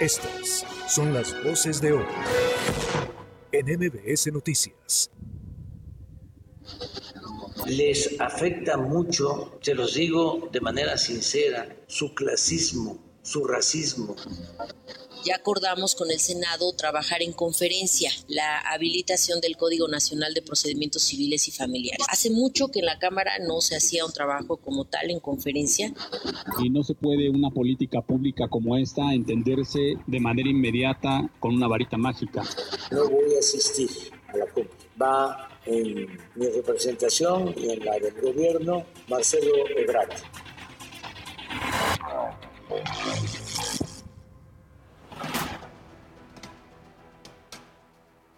Estas son las voces de hoy en MBS Noticias. Les afecta mucho, se los digo de manera sincera, su clasismo, su racismo, ya acordamos con el Senado trabajar en conferencia la habilitación del Código Nacional de Procedimientos Civiles y Familiares. Hace mucho que en la Cámara no se hacía un trabajo como tal en conferencia. Y no se puede una política pública como esta entenderse de manera inmediata con una varita mágica. No voy a asistir a la cumbre. Va en mi representación y en la del gobierno Marcelo Ebrard.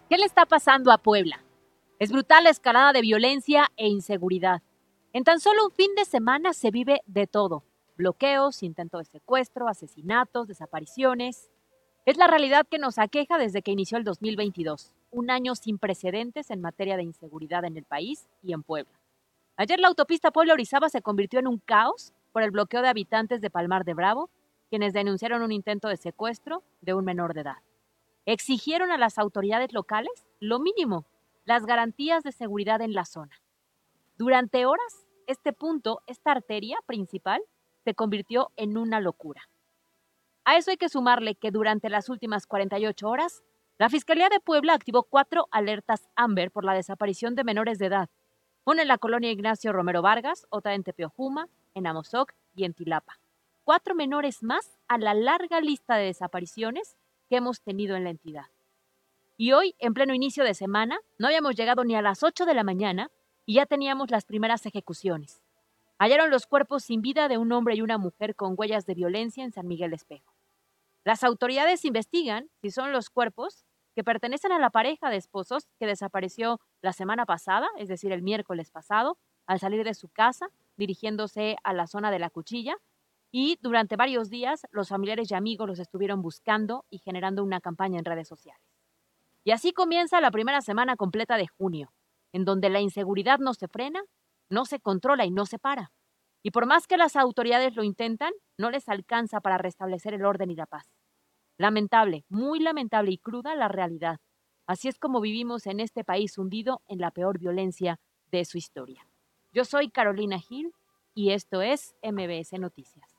¿Qué le está pasando a Puebla? Es brutal la escalada de violencia e inseguridad. En tan solo un fin de semana se vive de todo. Bloqueos, intento de secuestro, asesinatos, desapariciones. Es la realidad que nos aqueja desde que inició el 2022, un año sin precedentes en materia de inseguridad en el país y en Puebla. Ayer la autopista Puebla-Orizaba se convirtió en un caos por el bloqueo de habitantes de Palmar de Bravo, quienes denunciaron un intento de secuestro de un menor de edad exigieron a las autoridades locales lo mínimo, las garantías de seguridad en la zona. Durante horas, este punto, esta arteria principal, se convirtió en una locura. A eso hay que sumarle que durante las últimas 48 horas, la Fiscalía de Puebla activó cuatro alertas AMBER por la desaparición de menores de edad, una en la colonia Ignacio Romero Vargas, otra en Tepeojuma, en Amozoc y en Tilapa. Cuatro menores más a la larga lista de desapariciones que hemos tenido en la entidad. Y hoy, en pleno inicio de semana, no habíamos llegado ni a las 8 de la mañana y ya teníamos las primeras ejecuciones. Hallaron los cuerpos sin vida de un hombre y una mujer con huellas de violencia en San Miguel Espejo. Las autoridades investigan si son los cuerpos que pertenecen a la pareja de esposos que desapareció la semana pasada, es decir, el miércoles pasado, al salir de su casa, dirigiéndose a la zona de la cuchilla, y durante varios días los familiares y amigos los estuvieron buscando y generando una campaña en redes sociales. Y así comienza la primera semana completa de junio, en donde la inseguridad no se frena, no se controla y no se para. Y por más que las autoridades lo intentan, no les alcanza para restablecer el orden y la paz. Lamentable, muy lamentable y cruda la realidad. Así es como vivimos en este país hundido en la peor violencia de su historia. Yo soy Carolina Gil y esto es MBS Noticias.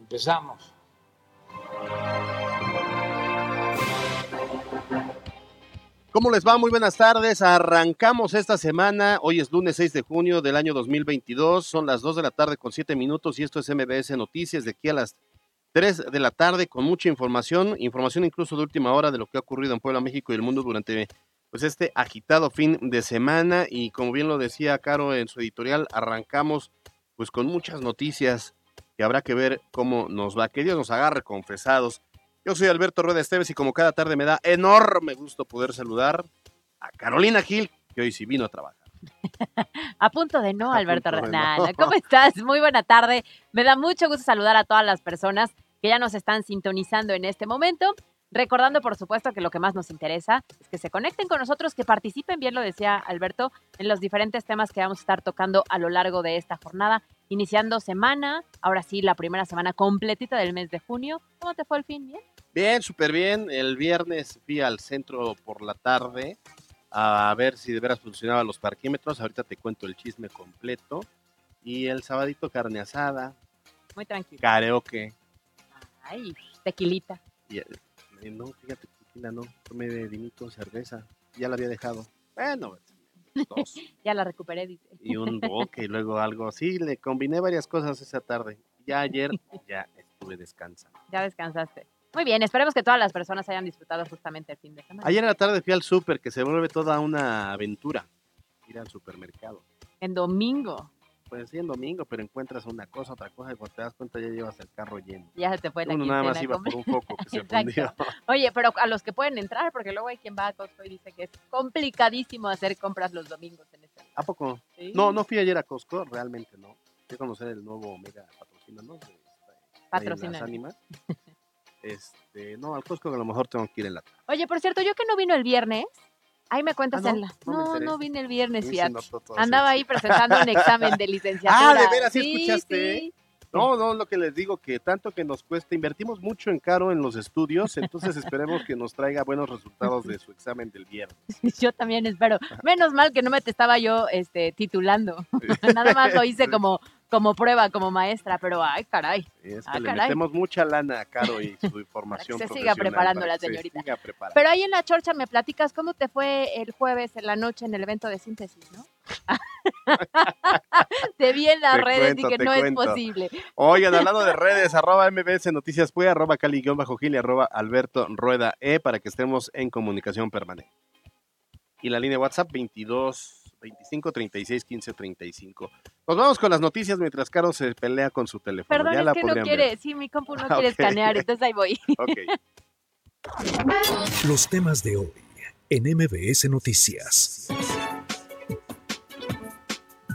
Empezamos. ¿Cómo les va? Muy buenas tardes. Arrancamos esta semana. Hoy es lunes 6 de junio del año 2022. Son las 2 de la tarde con 7 minutos y esto es MBS Noticias de aquí a las 3 de la tarde con mucha información, información incluso de última hora de lo que ha ocurrido en Puebla, México y el mundo durante pues este agitado fin de semana y como bien lo decía Caro en su editorial, arrancamos pues con muchas noticias que habrá que ver cómo nos va. Que Dios nos agarre confesados. Yo soy Alberto Rueda Esteves y como cada tarde me da enorme gusto poder saludar a Carolina Gil, que hoy sí vino a trabajar. a punto de no, Alberto Rueda. ¿Cómo estás? Muy buena tarde. Me da mucho gusto saludar a todas las personas que ya nos están sintonizando en este momento. Recordando, por supuesto, que lo que más nos interesa es que se conecten con nosotros, que participen, bien lo decía Alberto, en los diferentes temas que vamos a estar tocando a lo largo de esta jornada, iniciando semana, ahora sí, la primera semana completita del mes de junio. ¿Cómo te fue el fin? ¿Bien? Bien, súper bien. El viernes fui al centro por la tarde a ver si de veras funcionaban los parquímetros. Ahorita te cuento el chisme completo. Y el sabadito carne asada. Muy tranquilo. Karaoke. Ay, tequilita. Y no, fíjate, tequila no, tomé de vinito, cerveza, ya la había dejado. Bueno, dos. Ya la recuperé, dice. y un boque y luego algo así. Le combiné varias cosas esa tarde. Ya ayer ya estuve descansando. Ya descansaste. Muy bien, esperemos que todas las personas hayan disfrutado justamente el fin de semana. Ayer a la tarde fui al súper, que se vuelve toda una aventura ir al supermercado. En domingo. Pues sí, en domingo, pero encuentras una cosa, otra cosa, y cuando te das cuenta ya llevas el carro lleno. Ya se te fue la Uno nada más iba por un foco que se fundió. Oye, pero a los que pueden entrar, porque luego hay quien va a Costco y dice que es complicadísimo hacer compras los domingos en este ¿A poco? Sí. No, no fui ayer a Costco, realmente no. Fui a conocer el nuevo Omega patrocina, ¿no? Patrocina. Ánimas. Este, no, al Costco a lo mejor tengo que ir en la tarde. Oye, por cierto, yo que no vino el viernes, ahí me cuentas Ah, no, en la... no No, no vine el viernes, fíjate. Andaba ahí presentando un examen de licenciatura. Ah, ¿de veras? ¿Sí escuchaste? sí. No, no, lo que les digo, que tanto que nos cuesta, invertimos mucho en caro en los estudios, entonces esperemos que nos traiga buenos resultados de su examen del viernes. Yo también espero. Menos mal que no me te estaba yo este, titulando. Nada más lo hice como, como prueba, como maestra, pero ay, caray. Es que Ah, le caray. metemos mucha lana a Caro y su formación se siga preparando para la que se señorita. preparando. Pero ahí en la chorcha me platicas cómo te fue el jueves en la noche en el evento de síntesis, ¿no? te vi en las Te redes cuento, y que no cuento. es posible. Oigan, hablando de redes, arroba MBS Noticias Fue, arroba Cali guion bajo Gil y arroba Alberto Rueda E para que estemos en comunicación permanente. Y la línea WhatsApp 22 25 36 15 35. Nos vamos con las noticias mientras Caro se pelea con su teléfono. Perdón, ya es la que no quiere, ver. sí, mi compu no Ah, quiere escanear, entonces ahí voy. Los temas de hoy en MBS Noticias.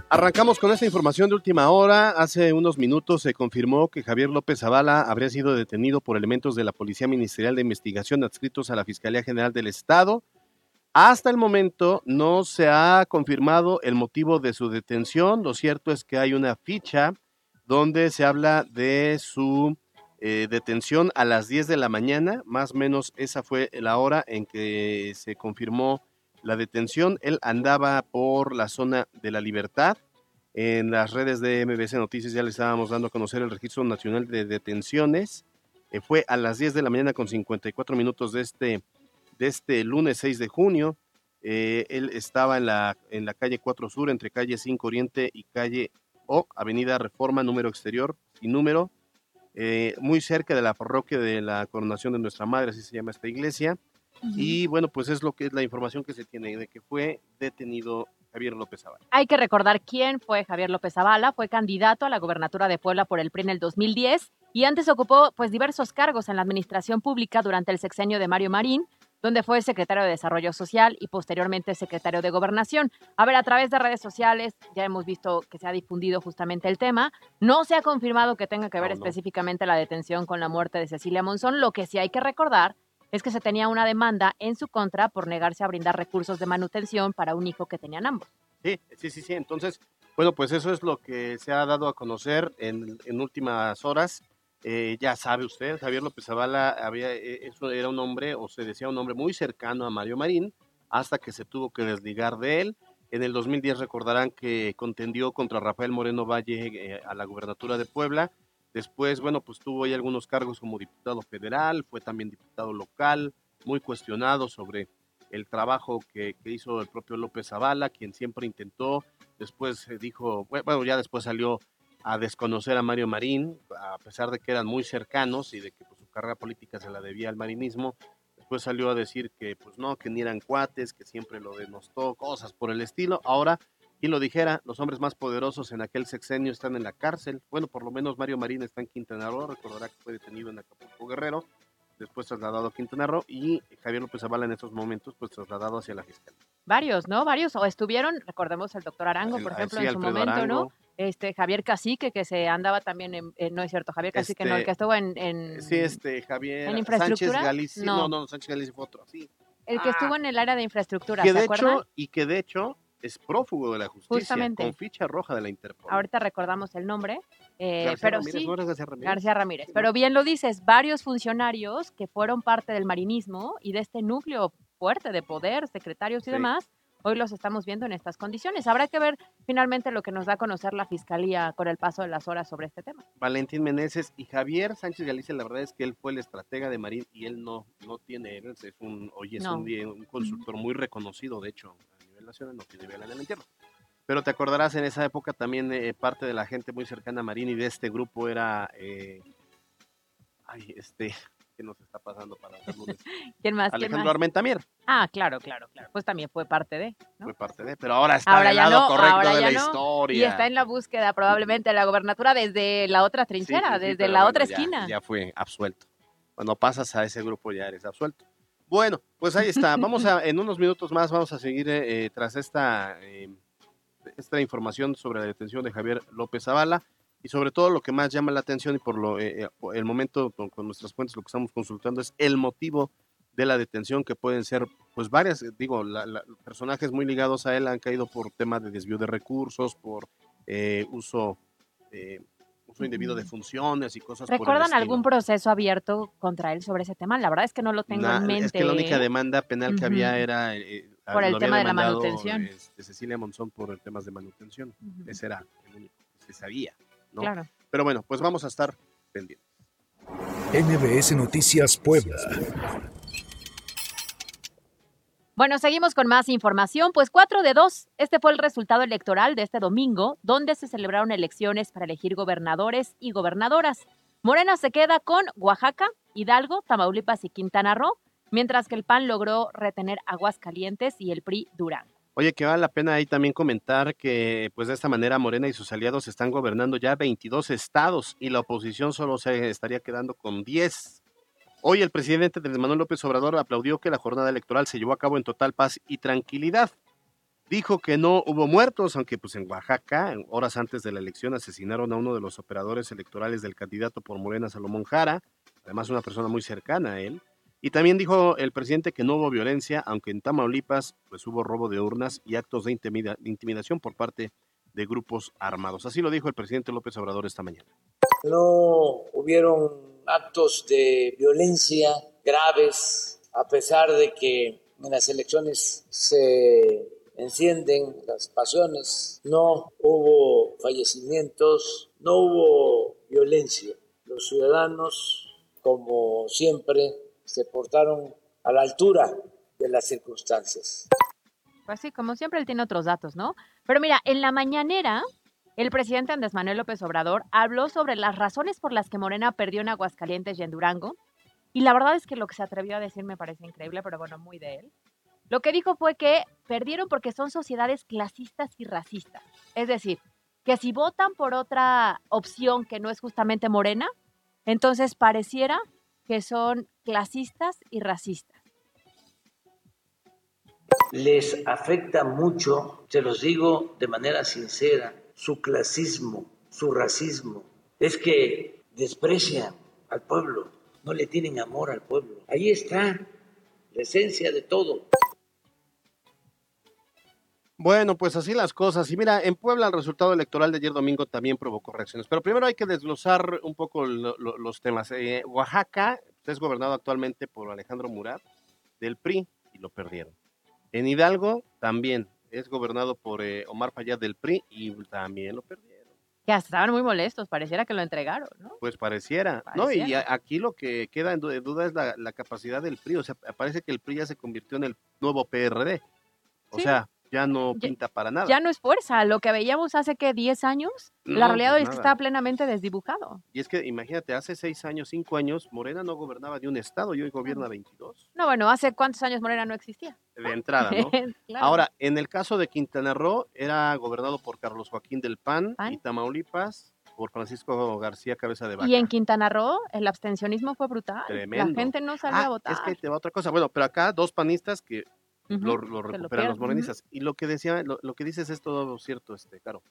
Arrancamos con esta información de última hora. Hace unos minutos se confirmó que Javier López Zavala habría sido detenido por elementos de la Policía Ministerial de Investigación adscritos a la Fiscalía General del Estado. Hasta el momento no se ha confirmado el motivo de su detención. Lo cierto es que hay una ficha donde se habla de su eh, detención a las 10 de la mañana. Más o menos esa fue la hora en que se confirmó la detención. Él andaba por la zona de la libertad. En las redes de MBC Noticias ya le estábamos dando a conocer el Registro Nacional de Detenciones. Eh, fue a las 10 de la mañana con 54 minutos de este, de este lunes 6 de junio. Eh, él estaba en la, en la calle 4 Sur, entre calle 5 Oriente y calle O, Avenida Reforma, número exterior y número, eh, muy cerca de la parroquia de la Coronación de Nuestra Madre, así se llama esta iglesia. Y bueno, pues es lo que es la información que se tiene de que fue detenido Javier López Zavala. Hay que recordar quién fue Javier López Zavala, fue candidato a la gobernatura de Puebla por el PRI en el 2010 y antes ocupó pues diversos cargos en la administración pública durante el sexenio de Mario Marín, donde fue secretario de Desarrollo Social y posteriormente secretario de Gobernación. A ver, a través de redes sociales ya hemos visto que se ha difundido justamente el tema. No se ha confirmado que tenga que ver no. específicamente la detención con la muerte de Cecilia Monzón. Lo que sí hay que recordar es que se tenía una demanda en su contra por negarse a brindar recursos de manutención para un hijo que tenían ambos. Sí, sí, sí, sí. Entonces, bueno, pues eso es lo que se ha dado a conocer en, en últimas horas. Eh, ya sabe usted, Javier López Zavala eh, era un hombre, o se decía un hombre muy cercano a Mario Marín, hasta que se tuvo que desligar de él. En el 2010 recordarán que contendió contra Rafael Moreno Valle eh, a la gubernatura de Puebla. Después, bueno, pues tuvo ahí algunos cargos como diputado federal, fue también diputado local, muy cuestionado sobre el trabajo que, que hizo el propio López Zavala, quien siempre intentó, después dijo, bueno, ya después salió a desconocer a Mario Marín, a pesar de que eran muy cercanos y de que pues, su carrera política se la debía al marinismo, después salió a decir que pues no, que ni eran cuates, que siempre lo denostó, cosas por el estilo. Ahora, quien lo dijera, los hombres más poderosos en aquel sexenio están en la cárcel. Bueno, por lo menos Mario Marín está en Quintana Roo, recordará que fue detenido en Acapulco Guerrero, después trasladado a Quintana Roo y Javier López Zavala en estos momentos pues trasladado hacia la fiscalía. Varios, ¿no? Varios. O estuvieron, recordemos el doctor Arango, por ejemplo, sí, en su Alfredo momento, Arango, ¿no? Este, Javier Cacique, que se andaba también en, en- no es cierto, Javier Cacique, no, el Este, que estuvo en, en- Sí, este Javier ¿En Sánchez infraestructura? Galicia. No. No, no, Sánchez Galicia fue otro, sí. el que ah. estuvo en el área de infraestructura, Que ¿se de acuerdan? hecho, y que de hecho es prófugo de la justicia, Justamente. con ficha roja de la Interpol. Ahorita recordamos el nombre, eh, García pero Ramírez, sí, ¿no era García Ramírez? García Ramírez. Sí, Pero bien lo dices, varios funcionarios que fueron parte del marinismo y de este núcleo fuerte de poder, secretarios y Sí. demás, Hoy los estamos viendo en estas condiciones. Habrá que ver finalmente lo que nos da a conocer la Fiscalía con el paso de las horas sobre este tema. Valentín Meneses y Javier Sánchez Galicia, la verdad es que él fue el estratega de Marín y él no, no tiene, él es un, oye, es No. un, un consultor muy reconocido, de hecho, a nivel nacional, no tiene vela en el entierro. Pero te acordarás, en esa época también eh, parte de la gente muy cercana a Marín y de este grupo era, eh, ay, este, ¿qué nos está pasando para los lunes? ¿Quién más? ¿Quién Alejandro más? Armentamier Ah, claro, claro, claro. Pues también fue parte de. ¿no? fue parte de, pero ahora está Ahora del lado no, correcto ahora de la no. historia. Y está en la búsqueda probablemente de la gobernatura desde la otra trinchera, sí, sí, desde la bueno, otra ya- esquina. Ya fue absuelto. Cuando pasas a ese grupo ya eres absuelto. Bueno, pues ahí está. Vamos a, en unos minutos más vamos a seguir eh, tras esta, eh, esta información sobre la detención de Javier López Zavala y sobre todo lo que más llama la atención y por lo eh, eh, el momento con, con nuestras fuentes lo que estamos consultando es el motivo de la detención que pueden ser pues varias, eh, digo, la- la- personajes muy ligados a él han caído por temas de desvío de recursos, por eh, uso eh, uso indebido de funciones y cosas por el ¿Recuerdan algún proceso abierto contra él sobre ese tema? La verdad es que no lo tengo en mente. Es que la única demanda penal que había era Por el tema de la manutención. este, Cecilia Monzón por el temas de manutención. Ese era el único que se sabía. ¿No? Claro. Pero bueno, pues vamos a estar pendientes. NBS Noticias Puebla. Bueno, seguimos con más información. Pues 4 de 2. Este fue el resultado electoral de este domingo, donde se celebraron elecciones para elegir gobernadores y gobernadoras. Morena se queda con Oaxaca, Hidalgo, Tamaulipas y Quintana Roo, mientras que el PAN logró retener Aguascalientes y el PRI Durango. Oye, que vale la pena ahí también comentar que pues de esta manera Morena y sus aliados están gobernando ya 22 estados y la oposición solo se estaría quedando con 10. Hoy el presidente Andrés Manuel López Obrador aplaudió que la jornada electoral se llevó a cabo en total paz y tranquilidad. Dijo que no hubo muertos, aunque pues en Oaxaca, horas antes de la elección, asesinaron a uno de los operadores electorales del candidato por Morena, Salomón Jara, además una persona muy cercana a él. Y también dijo el presidente que no hubo violencia, aunque en Tamaulipas pues hubo robo de urnas y actos de intimida- intimidación por parte de grupos armados. Así lo dijo el presidente López Obrador esta mañana. No hubieron actos de violencia graves, a pesar de que en las elecciones se encienden las pasiones, no hubo fallecimientos, no hubo violencia. Los ciudadanos, como siempre, se portaron a la altura de las circunstancias. Pues sí, como siempre él tiene otros datos, ¿no? Pero mira, en la mañanera, el presidente Andrés Manuel López Obrador habló sobre las razones por las que Morena perdió en Aguascalientes y en Durango. Y la verdad es que lo que se atrevió a decir me parece increíble, pero bueno, muy de él. Lo que dijo fue que perdieron porque son sociedades clasistas y racistas. Es decir, que si votan por otra opción que no es justamente Morena, entonces pareciera que son clasistas y racistas. les afecta mucho, se los digo de manera sincera, su clasismo, su racismo. Es que desprecian al pueblo, no le tienen amor al pueblo. Ahí está la esencia de todo. Bueno, pues así las cosas. Y mira, en Puebla el resultado electoral de ayer domingo también provocó reacciones. Pero primero hay que desglosar un poco lo- lo- los temas. Eh, Oaxaca es gobernado actualmente por Alejandro Murat del PRI y lo perdieron. En Hidalgo también es gobernado por eh, Omar Fayad del PRI y también lo perdieron. Que hasta estaban muy molestos, pareciera que lo entregaron, ¿no? Pues pareciera, ¿no? Y a- aquí lo que queda en du- en duda es la, la capacidad del PRI. O sea, parece que el PRI ya se convirtió en el nuevo PRD. O Sí. sea, ya no Ya- pinta para nada. Ya no es fuerza, lo que veíamos hace que 10 años, No, la realidad pues es que está plenamente desdibujado. Y es que imagínate, hace seis años, cinco años, Morena no gobernaba de un estado y hoy gobierna 22 No, bueno, hace cuántos años Morena no existía. de entrada, ¿no? Claro. Ahora, en el caso de Quintana Roo, era gobernado por Carlos Joaquín del PAN, PAN. y Tamaulipas por Francisco García Cabeza de Vaca. y en Quintana Roo el abstencionismo fue brutal. Tremendo. La gente no salió a Ah, votar. es que te va otra cosa. Bueno, pero acá dos panistas que Lo, lo que lo recuperan los morenistas. Y lo que decía, lo, lo que dices es todo cierto, este, Caro.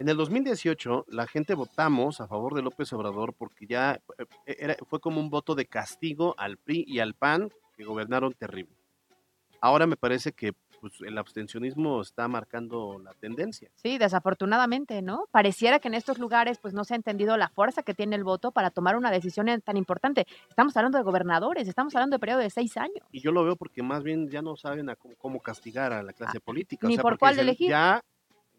En el 2018, la gente votamos a favor de López Obrador porque ya eh, era, fue como un voto de castigo al PRI y al PAN que gobernaron terrible. Ahora me parece que pues el abstencionismo está marcando la tendencia. Sí, desafortunadamente, ¿no? Pareciera que en estos lugares pues no se ha entendido la fuerza que tiene el voto para tomar una decisión tan importante. Estamos hablando de gobernadores, estamos hablando de periodo de seis años. Y yo lo veo porque más bien ya no saben a cómo, castigar a la clase Ah, política. ni o sea, por cuál elegir. Ya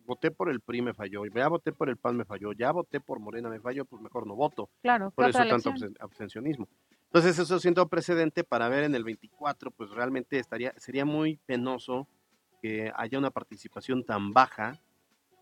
voté por el PRI me falló, ya voté por el PAN me falló, ya voté por Morena me falló, pues mejor no voto. Claro, ¿qué Por eso tanto abstencionismo. Entonces eso siento precedente para ver en el 24, pues realmente estaría, sería muy penoso que haya una participación tan baja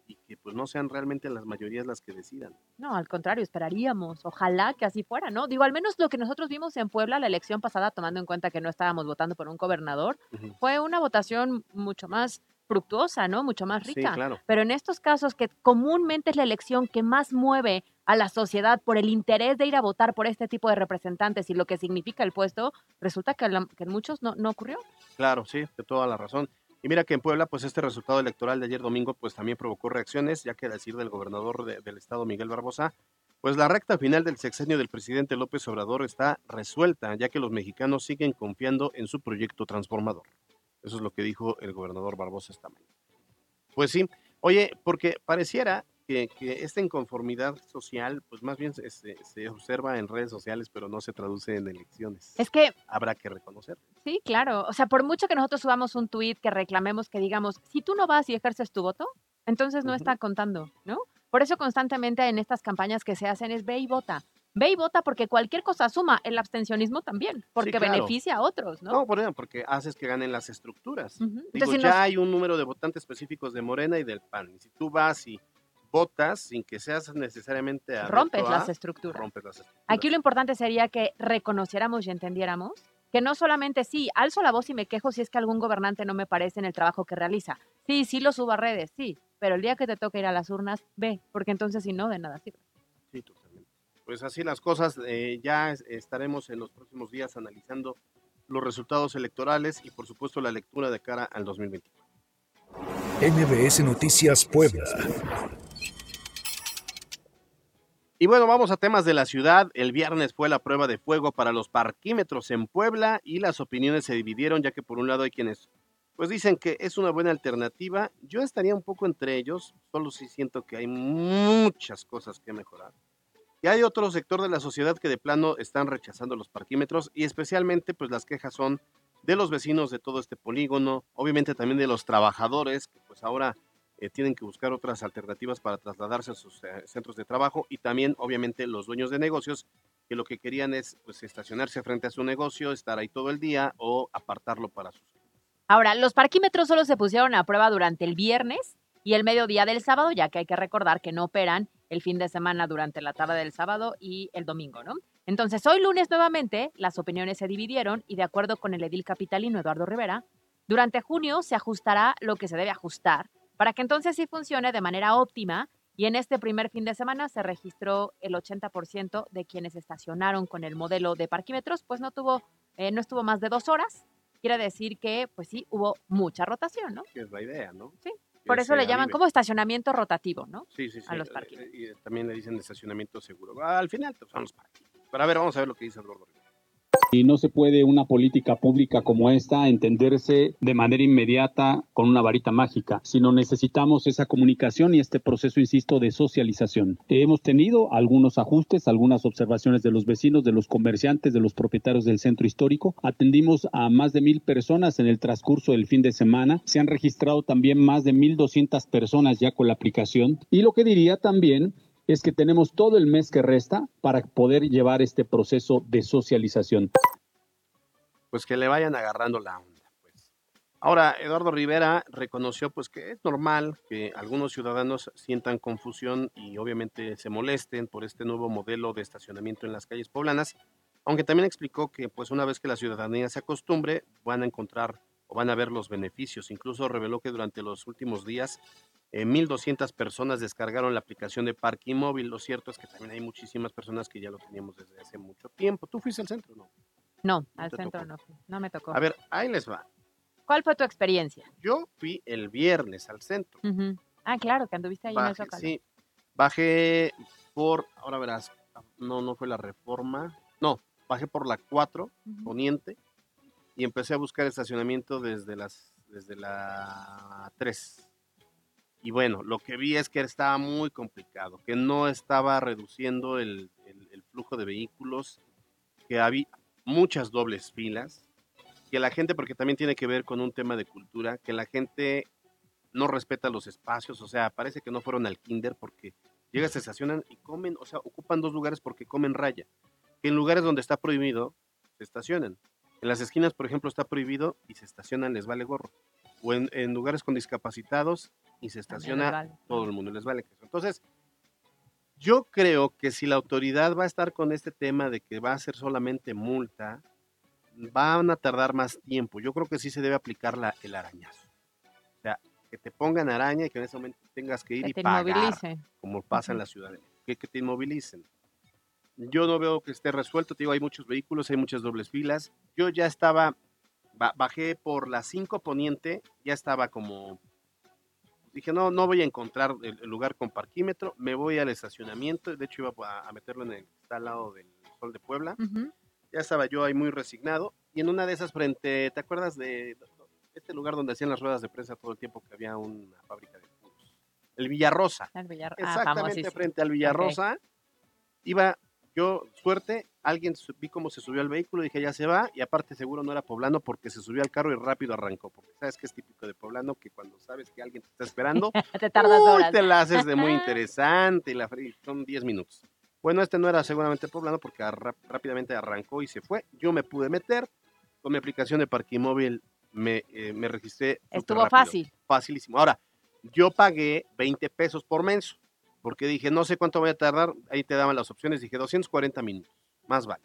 y que pues no sean realmente las mayorías las que decidan. No, al contrario, esperaríamos. Ojalá que así fuera, ¿no? Digo, al menos lo que nosotros vimos en Puebla la elección pasada, tomando en cuenta que no estábamos votando por un gobernador, fue una votación mucho más fructuosa, ¿no? Mucho más Sí, rica. claro. Pero en estos casos que comúnmente es la elección que más mueve a la sociedad por el interés de ir a votar por este tipo de representantes y lo que significa el puesto, resulta que, que en muchos no, no ocurrió. Claro, sí, de toda la razón. Y mira que en Puebla, pues este resultado electoral de ayer domingo, pues también provocó reacciones, ya que decir del gobernador de- del estado, Miguel Barbosa, pues la recta final del sexenio del presidente López Obrador está resuelta, ya que los mexicanos siguen confiando en su proyecto transformador. Eso es lo que dijo el gobernador Barbosa esta mañana. Pues sí, oye, porque pareciera que, que esta inconformidad social, pues más bien se, se- se observa en redes sociales, pero no se traduce en elecciones. Es que Habrá que reconocer. Sí, claro. O sea, por mucho que nosotros subamos un tuit que reclamemos que digamos, si tú no vas y ejerces tu voto, entonces no Ujú. está contando, ¿no? Por eso constantemente en estas campañas que se hacen es ve y vota. Ve y vota porque cualquier cosa suma, el abstencionismo también, porque claro. beneficia a otros, ¿no? No, por ejemplo, porque haces que ganen las estructuras. Ujú. Digo, Entonces, si ya nos- hay un número de votantes específicos de Morena y del PAN. Y si tú vas y votas sin que seas necesariamente rompes a, las estructuras. rompes las estructuras. Aquí lo importante sería que reconociéramos y entendiéramos que no solamente sí, alzo la voz y me quejo si es que algún gobernante no me parece en el trabajo que realiza. Sí, sí lo subo a redes, sí, pero el día que te toque ir a las urnas, ve, porque entonces si no, de nada sirve. Sí, totalmente. Pues así las cosas. eh, ya es- estaremos en los próximos días analizando los resultados electorales y por supuesto la lectura de cara al 2024. NBS Noticias Puebla. Y bueno, vamos a temas de la ciudad. El viernes fue la prueba de fuego para los parquímetros en Puebla y las opiniones se dividieron, ya que por un lado hay quienes pues dicen que es una buena alternativa. Yo estaría un poco entre ellos, solo sí siento que hay muchas cosas que mejorar. Y hay otro sector de la sociedad que de plano están rechazando los parquímetros y especialmente pues las quejas son de los vecinos de todo este polígono, obviamente también de los trabajadores que pues ahora eh, tienen que buscar otras alternativas para trasladarse a sus eh, centros de trabajo y también obviamente los dueños de negocios que lo que querían es pues estacionarse frente a su negocio, estar ahí todo el día o apartarlo para sus Ahora, los parquímetros solo se pusieron a prueba durante el viernes y el mediodía del sábado, ya que hay que recordar que no operan el fin de semana durante la tarde del sábado y el domingo, ¿no? Entonces, hoy lunes nuevamente las opiniones se dividieron y de acuerdo con el edil capitalino Eduardo Rivera, durante junio se ajustará lo que se debe ajustar para que entonces sí funcione de manera óptima y en este primer fin de semana se registró el 80% de quienes estacionaron con el modelo de parquímetros, pues no tuvo, eh, no estuvo más de dos horas. Quiere decir que, pues sí, hubo mucha rotación, ¿no? que es la idea, ¿no? Sí, Que Por eso le llaman como estacionamiento rotativo, ¿no? Sí, sí, sí. a los eh, parquímetros. eh, Y también le dicen estacionamiento seguro. Al final pues, son los parquímetros. Pero a ver, vamos a ver lo que dice Eduardo. Y no se puede una política pública como esta entenderse de manera inmediata con una varita mágica, sino necesitamos esa comunicación y este proceso, insisto, de socialización. Hemos tenido algunos ajustes, algunas observaciones de los vecinos, de los comerciantes, de los propietarios del centro histórico. Atendimos a más de mil personas en el transcurso del fin de semana. Se han registrado también más de 1.200 personas ya con la aplicación. Y lo que diría también es que tenemos todo el mes que resta para poder llevar este proceso de socialización. Pues que le vayan agarrando la onda. Pues. Ahora, Eduardo Rivera reconoció pues que es normal que algunos ciudadanos sientan confusión y obviamente se molesten por este nuevo modelo de estacionamiento en las calles poblanas, aunque también explicó que pues una vez que la ciudadanía se acostumbre van a encontrar o van a ver los beneficios. Incluso reveló que durante los últimos días eh, 1.200 personas descargaron la aplicación de Parking Móvil. Lo cierto es que también hay muchísimas personas que ya lo teníamos desde hace mucho tiempo. ¿Tú fuiste al centro? No. No, No al centro tocó. no fui, no me tocó. A ver, ahí les va. ¿Cuál fue tu experiencia? Yo fui el viernes al centro. Ah, claro, que anduviste ahí en el Zócalo. sí, bajé por, ahora verás, no, no fue la reforma, no, bajé por la 4, Ujú. poniente, y empecé a buscar estacionamiento desde las desde la 3. Y bueno, lo que vi es que estaba muy complicado, que no estaba reduciendo el, flujo de vehículos, que había muchas dobles filas, que la gente, porque también tiene que ver con un tema de cultura, que la gente no respeta los espacios, o sea, parece que no fueron al kinder porque llegan, se estacionan y comen, o sea, ocupan dos lugares porque comen raya, que en lugares donde está prohibido, se estacionan. En las esquinas, por ejemplo, está prohibido y se estacionan, les vale gorro. O en, en lugares con discapacitados y se estaciona, vale. todo el mundo les vale. Entonces, yo creo que si la autoridad va a estar con este tema de que va a ser solamente multa, van a tardar más tiempo. Yo creo que sí se debe aplicar la, el arañazo. O sea, que te pongan araña y que en ese momento tengas que ir Que y te pagar, inmovilicen. como pasa en la ciudad que, que te inmovilicen. Yo no veo que esté resuelto, te digo, hay muchos vehículos, hay muchas dobles filas. Yo ya estaba, ba- bajé por la 5 Poniente, ya estaba como, dije, no, no voy a encontrar el, el lugar con parquímetro, me voy al estacionamiento, de hecho iba a, a meterlo en el que está al lado del Sol de Puebla ya estaba yo ahí muy resignado. Y en una de esas frente, ¿te acuerdas de este lugar donde hacían las ruedas de prensa todo el tiempo que había una fábrica de puros? El Villarrosa. El Villar- ah, Exactamente frente al Villarrosa. Iba yo, suerte, alguien vi cómo se subió al vehículo, dije ya se va, y aparte seguro no era poblano porque se subió al carro y rápido arrancó, porque sabes que es típico de poblano que cuando sabes que alguien te está esperando, Te tardas Uy, horas. te la haces de muy interesante y la fre- son 10 minutos. Bueno, este no era seguramente poblano porque rápidamente arrancó y se fue. Yo me pude meter con mi aplicación de Parquimóvil, me, eh, me registré. Estuvo rápido, fácil. Facilísimo. Ahora, yo pagué 20 pesos por menso porque dije, no sé cuánto voy a tardar. Ahí te daban las opciones. Dije, 240 minutos. Más vale.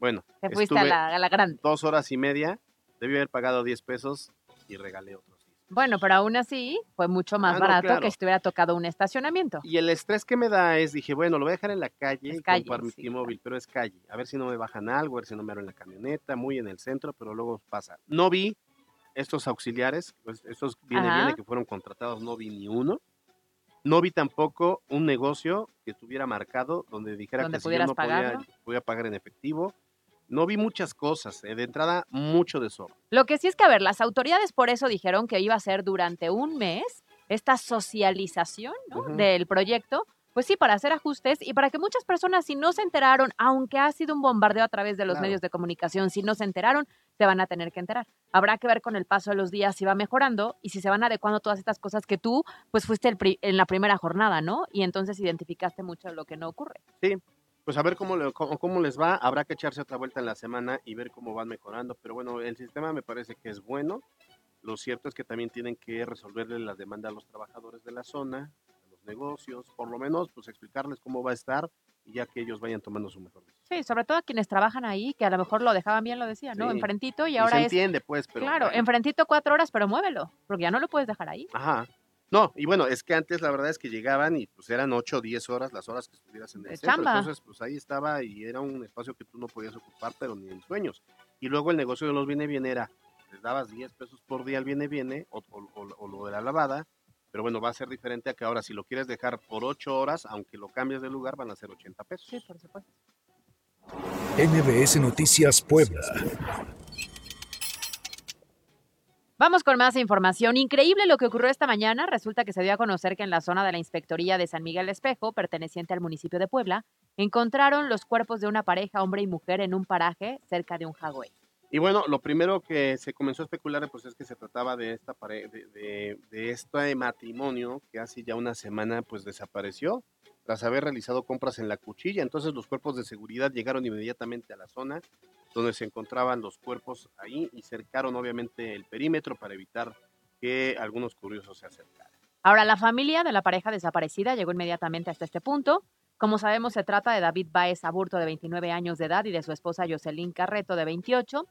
Bueno, Te fuiste a la, a la grande. dos horas y media. Debí haber pagado 10 pesos y regalé otros 10. Bueno, pero aún así fue mucho más Ah, no, barato claro. que si te hubiera tocado un estacionamiento. Y el estrés que me da es, dije, bueno, lo voy a dejar en la calle Es calle, sí, móvil, pero es calle. A ver si no me bajan algo, a ver si no me abren la camioneta, muy en el centro, pero luego pasa. No vi estos auxiliares, pues, estos viene, viene que fueron contratados, no vi ni uno. No vi tampoco un negocio que estuviera marcado donde dijera Donde que si yo pudieras no podía, pagarlo. podía pagar en efectivo. No vi muchas cosas. eh, De entrada, mucho desorden. Lo que sí es que, a ver, las autoridades por eso dijeron que iba a ser durante un mes esta socialización del proyecto, pues sí, para hacer ajustes y para que muchas personas, si no se enteraron, aunque ha sido un bombardeo a través de los Claro. medios de comunicación, si no se enteraron, se van a tener que enterar. Habrá que ver con el paso de los días si va mejorando y si se van adecuando todas estas cosas que tú, pues fuiste el pri- en la primera jornada, ¿no? Y entonces identificaste mucho de lo que no ocurre. Pues a ver cómo, le- cómo, cómo les va. Habrá que echarse otra vuelta en la semana y ver cómo van mejorando. Pero bueno, el sistema me parece que es bueno. Lo cierto es que también tienen que resolverle la demanda a los trabajadores de la zona, negocios, por lo menos pues explicarles cómo va a estar y ya que ellos vayan tomando su mejor decisión. Sí, sobre todo a quienes trabajan ahí, que a lo mejor lo dejaban bien, lo decía, ¿no? Sí. Enfrentito y Y ahora se es entiende pues, pero... claro, enfrentito cuatro horas, pero muévelo, porque ya no lo puedes dejar ahí. Ajá. No, y bueno, es que antes la verdad es que llegaban y pues eran 8 o 10 horas las horas que estuvieras en el De centro. chamba. Entonces, pues ahí estaba y era un espacio que tú no podías ocupar, pero ni en sueños. Y luego el negocio de los viene viene era, les dabas 10 pesos por día al viene viene o, o- o- o lo de la lavada, pero bueno, va a ser diferente a que ahora si lo quieres dejar por 8 horas, aunque lo cambies de lugar, van a ser 80 pesos. Sí, por supuesto. MBS Noticias Puebla. Vamos con más información. Increíble lo que ocurrió esta mañana. Resulta que se dio a conocer que en la zona de la Inspectoría de San Miguel Espejo, perteneciente al municipio de Puebla, encontraron los cuerpos de una pareja, hombre y mujer, en un paraje cerca de un jagüey. Y bueno, lo primero que se comenzó a especular pues es que se trataba de esta pare- de, de- de este matrimonio que hace ya una semana pues desapareció tras haber realizado compras en la cuchilla. Entonces los cuerpos de seguridad llegaron inmediatamente a la zona donde se encontraban los cuerpos ahí y cercaron obviamente el perímetro para evitar que algunos curiosos se acercaran. Ahora, la familia de la pareja desaparecida llegó inmediatamente hasta este punto. Como sabemos, se trata de David Baez Aburto, de 29 años de edad, y de su esposa Jocelyn Carreto, de 28.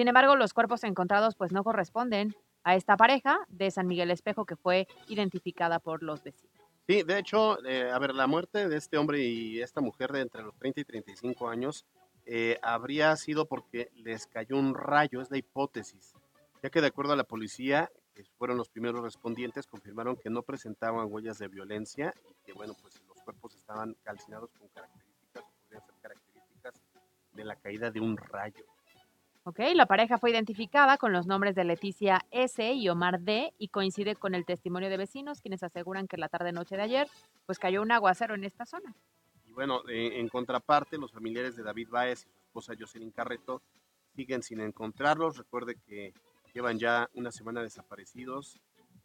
Sin embargo, los cuerpos encontrados pues no corresponden a esta pareja de San Miguel Espejo que fue identificada por los vecinos. Sí, de hecho, eh, a ver, la muerte de este hombre y esta mujer de entre los 30 y 35 años eh, habría sido porque les cayó un rayo, es la hipótesis, ya que de acuerdo a la policía, que fueron los primeros respondientes, confirmaron que no presentaban huellas de violencia y que, bueno, pues los cuerpos estaban calcinados con características, podrían ser características de la caída de un rayo. Ok, la pareja fue identificada con los nombres de Leticia S. y Omar D. y coincide con el testimonio de vecinos, quienes aseguran que la tarde-noche de ayer, pues cayó un aguacero en esta zona. Y bueno, eh, en contraparte, los familiares de David Báez y su esposa Jocelyn Carreto siguen sin encontrarlos. Recuerde que llevan ya una semana desaparecidos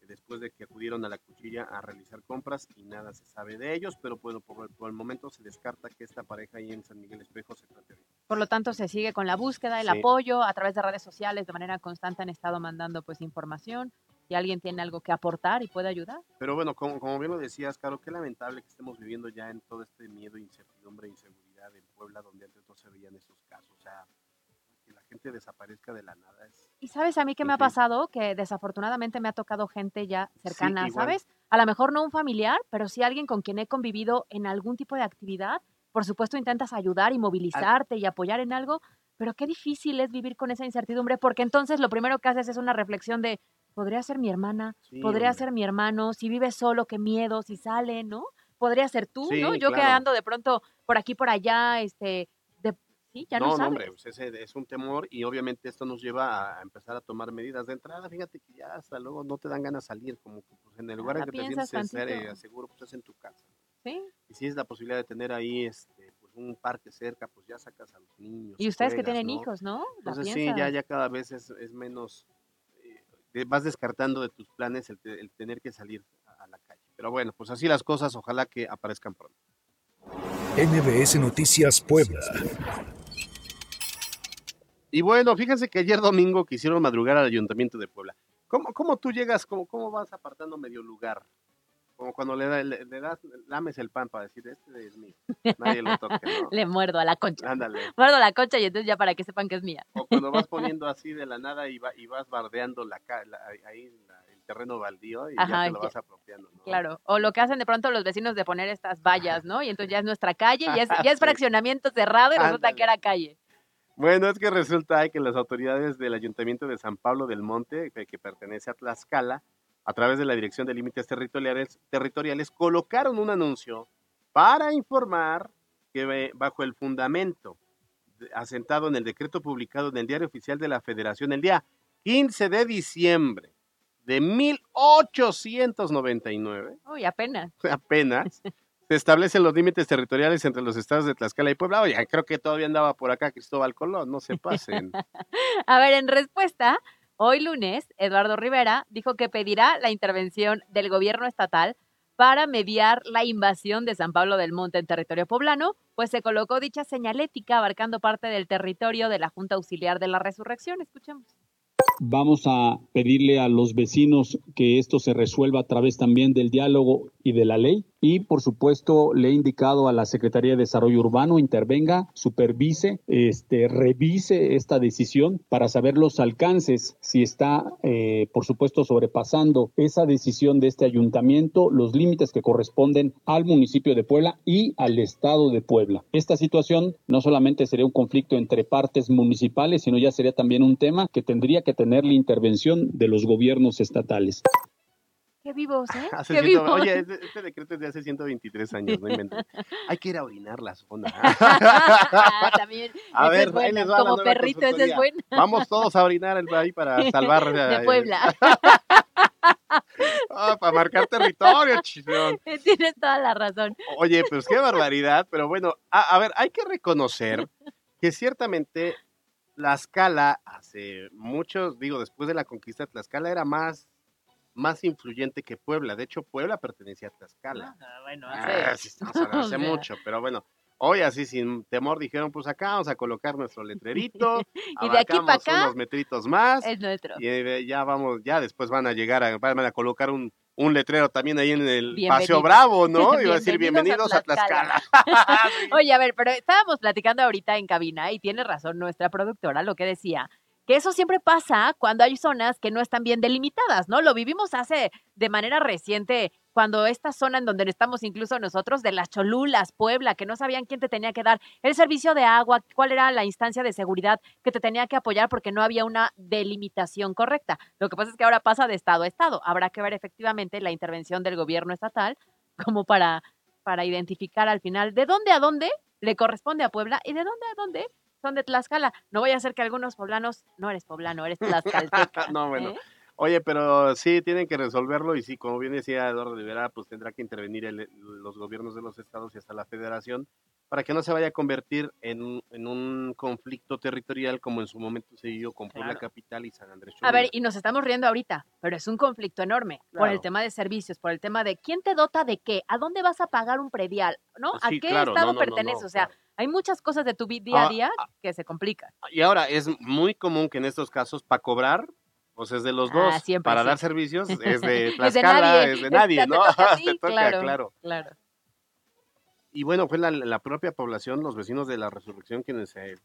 después de que acudieron a la cuchilla a realizar compras y nada se sabe de ellos, pero bueno, por, por el momento se descarta que esta pareja ahí en San Miguel Espejo se trate de Por lo tanto, se sigue con la búsqueda, el Sí. apoyo a través de redes sociales, de manera constante han estado mandando pues información. Si alguien tiene algo que aportar y puede ayudar. Pero bueno, como, como bien lo decías, Caro, qué lamentable que estemos viviendo ya en todo este miedo, incertidumbre, inseguridad en Puebla, donde antes no se veían estos casos. O sea, gente desaparezca de la nada es... Y sabes a mí qué me ha pasado, que desafortunadamente me ha tocado gente ya cercana, igual. ¿sabes? A lo mejor no un familiar, pero sí alguien con quien he convivido en algún tipo de actividad. Por supuesto intentas ayudar y movilizarte y apoyar en algo, pero qué difícil es vivir con esa incertidumbre, porque entonces lo primero que haces es una reflexión de, podría ser mi hermana, Sí, podría hombre. ser mi hermano, si vive solo, qué miedo, si sale, ¿no? Podría ser tú, ¿no? Sí, Yo que claro. ando de pronto por aquí, por allá, este, sí, ya no, no, sabes. hombre, pues ese es un temor y obviamente esto nos lleva a empezar a tomar medidas de entrada. Fíjate que ya hasta luego no te dan ganas de salir, como que pues, en el lugar en que te piensas sientes ser, eh, seguro, pues es en tu casa. Sí. Y si es la posibilidad de tener ahí este, pues, un parque cerca, pues ya sacas a los niños. Y ustedes que tienen ¿no? hijos, ¿no? La Entonces sí, ya, ya cada vez es, es menos, eh, vas descartando de tus planes el, te- el tener que salir a, a la calle. Pero bueno, pues así las cosas, ojalá que aparezcan pronto. NBS Noticias Puebla. Y bueno, fíjense que ayer domingo quisieron madrugar al Ayuntamiento de Puebla. ¿Cómo, cómo tú llegas, cómo, cómo vas apartando medio lugar? Como cuando le, da- le, le das, lames el pan para decir, este es mío. Nadie lo toque, ¿no? Le muerdo a la concha. Ándale. Muerdo la concha y entonces ya para que sepan que es mía. O cuando vas poniendo así de la nada y, va- y vas bardeando la, la- ahí la- el terreno baldío y Ajá, ya te lo vas apropiando, ¿no? Claro. O lo que hacen de pronto los vecinos de poner estas vallas, ¿no? Y entonces ya es nuestra calle, ya es, ya es fraccionamiento cerrado y resulta Ándale. que era calle. Bueno, es que resulta que las autoridades del Ayuntamiento de San Pablo del Monte, que, pertenece a Tlaxcala, a través de la Dirección de Límites Territoriales, territoriales colocaron un anuncio para informar que eh, bajo el fundamento asentado en el decreto publicado en el Diario Oficial de la Federación el día 15 de diciembre de 1899, Uy, apenas. apenas, se establecen los límites territoriales entre los estados de Tlaxcala y Puebla. Oye, creo que todavía andaba por acá Cristóbal Colón, no se pasen. A ver, en respuesta, hoy lunes, Eduardo Rivera dijo que pedirá la intervención del gobierno estatal para mediar la invasión de San Pablo del Monte en territorio poblano, pues se colocó dicha señalética abarcando parte del territorio de la Junta Auxiliar de la Resurrección. Escuchemos. Vamos a pedirle a los vecinos que esto se resuelva a través también del diálogo y de la ley. Y por supuesto le he indicado a la Secretaría de Desarrollo Urbano intervenga, supervise, este, revise esta decisión para saber los alcances, si está eh, por supuesto sobrepasando esa decisión de este ayuntamiento, los límites que corresponden al municipio de Puebla y al estado de Puebla. Esta situación no solamente sería un conflicto entre partes municipales, sino ya sería también un tema que tendría que tener la intervención de los gobiernos estatales. Qué vivos, ¿eh? Hace Qué ciento- vivos. oye, este, este decreto es de hace 123 años, no. Hay que ir a orinar la zona. Ah, también. A ver, es ahí les va la Como nueva perrito, esa es buena. Vamos todos a orinar el- ahí para salvar. De eh, Puebla. ah, para marcar territorio, chisón. Tienes toda la razón. Oye, pues qué barbaridad, pero bueno, a, a ver, hay que reconocer que ciertamente Tlaxcala hace muchos, digo, después de la conquista de Tlaxcala era más, más influyente que Puebla. De hecho, Puebla pertenecía a Tlaxcala. Ah, bueno, Ah, hace- sí, estamos hablando hace mucho, pero bueno. Hoy así sin temor dijeron, pues acá vamos a colocar nuestro letrerito, Y de aquí pa' abarcamos acá, unos metritos más Es nuestro. y eh, ya vamos, ya después van a llegar a, van a colocar un, un letrero también ahí en el. Paseo Bravo, ¿no? Iba a decir Bienvenidos a a Tlaxcala. Oye, a ver, pero estábamos platicando ahorita en cabina y tiene razón nuestra productora lo que decía, que eso siempre pasa cuando hay zonas que no están bien delimitadas, ¿no? Lo vivimos hace de manera reciente cuando esta zona en donde estamos incluso nosotros, de las Cholulas, Puebla, que no sabían quién te tenía que dar el servicio de agua, cuál era la instancia de seguridad que te tenía que apoyar porque no había una delimitación correcta. Lo que pasa es que ahora pasa de estado a estado. Habrá que ver efectivamente la intervención del gobierno estatal como para, para identificar al final de dónde a dónde le corresponde a Puebla y de dónde a dónde son de Tlaxcala. No vaya a ser que algunos poblanos, no eres poblano, eres tlaxcalteca. no, bueno. ¿eh? Oye, pero sí, tienen que resolverlo y sí, como bien decía Eduardo Rivera, pues tendrá que intervenir el- los gobiernos de los estados y hasta la federación para que no se vaya a convertir en, un- en un conflicto territorial como en su momento se vivió con Puebla Claro. Capital y San Andrés A ver, y nos estamos riendo ahorita, pero es un conflicto enorme por el tema de servicios, por el tema de quién te dota de qué, a dónde vas a pagar un predial, ¿no? ¿A Sí, qué claro, estado no, perteneces? no, o sea, hay muchas cosas de tu vi- día a Ah, día ah. que se complican. Y ahora es muy común que en estos casos, para cobrar, pues es de los Ah, dos. siempre, para sí. dar servicios es de Es de Tlaxcala, nadie, es de nadie, te ¿no? toca a ti, Te toca, claro. claro. Claro. Y bueno, fue la, la propia población, los vecinos de la resurrección quienes eh,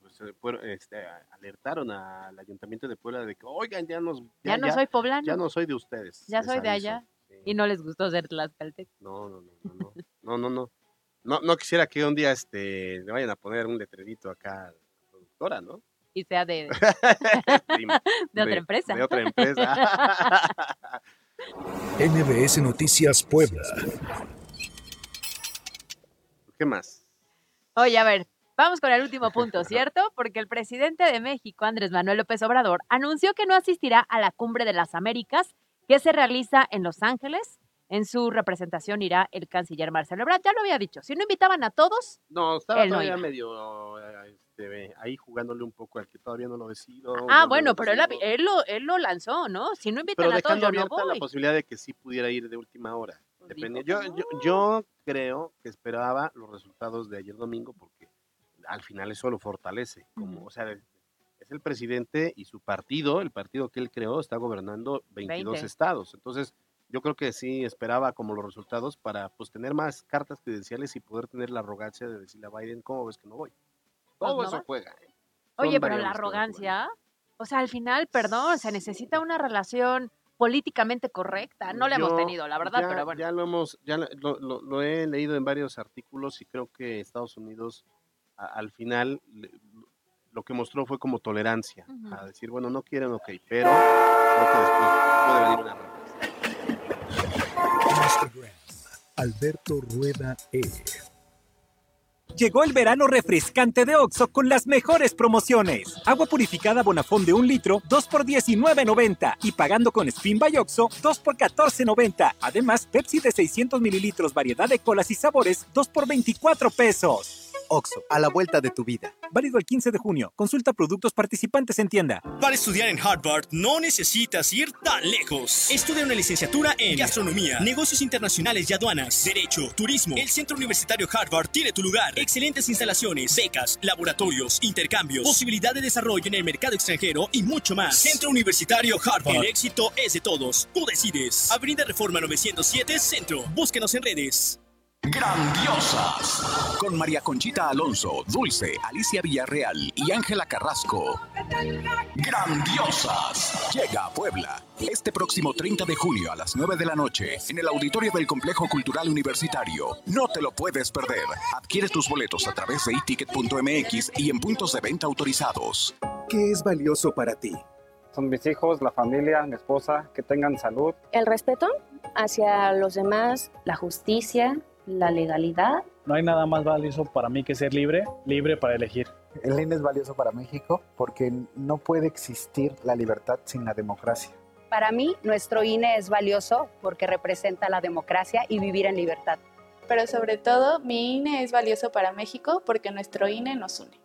pues, este, alertaron al ayuntamiento de Puebla de que, oigan, ya nos... Ya, no soy poblano, ya no soy de ustedes. Ya soy de aviso". allá. Sí. y no les gustó ser tlaxcalteca. No, no, no, no, no, no, no, no. No, no quisiera que un día este, le vayan a poner un letrerito acá a la productora, ¿no? Y sea de, De, de otra empresa. De otra empresa. NBS Noticias Puebla. ¿Qué más? Oye, a ver, vamos con el último punto, ¿cierto? Porque el presidente de México, Andrés Manuel López Obrador, anunció que no asistirá a la Cumbre de las Américas que se realiza en Los Ángeles. En su representación irá el canciller Marcelo Ebrard. Ya lo había dicho, si no invitaban a todos, No, estaba Él no todavía iba. medio eh, este, ahí jugándole un poco al que todavía no lo decido. ah, no bueno, lo pero él, él lo, él lo lanzó, ¿no? Si no invitan pero a todos, yo no abierta la voy. posibilidad de que sí pudiera ir de última hora. Pues Depende. Yo, yo, yo creo que esperaba los resultados de ayer domingo porque al final eso lo fortalece. Como. O sea, es el presidente y su partido, el partido que él creó, está gobernando 22 20. estados. Entonces, yo creo que sí esperaba como los resultados para pues tener más cartas credenciales y poder tener la arrogancia de decirle a Biden, ¿cómo ves que no voy? Pues Todo eso juega. ¿eh? Oye, pero la arrogancia, o sea, al final, perdón, se necesita una relación políticamente correcta. No la hemos tenido, la verdad, ya- pero bueno. Ya lo hemos, ya lo, lo- lo he leído en varios artículos y creo que Estados Unidos a- al final le- lo que mostró fue como tolerancia, a decir, bueno, no quieren, ok, pero creo que después puede venir una respuesta. Instagram. Alberto Rueda E. Llegó el verano refrescante de OXO con las mejores promociones. Agua purificada Bonafón de un litro, 2 por 19.90. Y pagando con Spin by OXO, 2 por 14.90. Además, Pepsi de 600 mililitros, variedad de colas y sabores, 2 por 24 pesos. OXO, a la vuelta de tu vida. Válido el 15 de junio. Consulta productos participantes en tienda. Para estudiar en Harvard no necesitas ir tan lejos. Estudia una licenciatura en gastronomía, negocios internacionales y aduanas, derecho, turismo. El Centro Universitario Harvard tiene tu lugar. Excelentes instalaciones, becas, laboratorios, intercambios, posibilidad de desarrollo en el mercado extranjero y mucho más. Centro Universitario Harvard. El éxito es de todos. Tú decides. Avenida Reforma 907 Centro. Búsquenos en redes. Grandiosas. Con María Conchita Alonso, Dulce, Alicia Villarreal y Ángela Carrasco. Grandiosas. Llega a Puebla. Este próximo 30 de junio a las 9 de la noche en el auditorio del Complejo Cultural Universitario. No te lo puedes perder. Adquiere tus boletos a través de iticket.mx y en puntos de venta autorizados. ¿Qué es valioso para ti? Son mis hijos, la familia, mi esposa, que tengan salud. El respeto hacia los demás, la justicia, la legalidad. No hay nada más valioso para mí que ser libre, libre para elegir. El INE es valioso para México porque no puede existir la libertad sin la democracia. Para mí, nuestro INE es valioso porque representa la democracia y vivir en libertad. Pero sobre todo, mi INE es valioso para México porque nuestro INE nos une.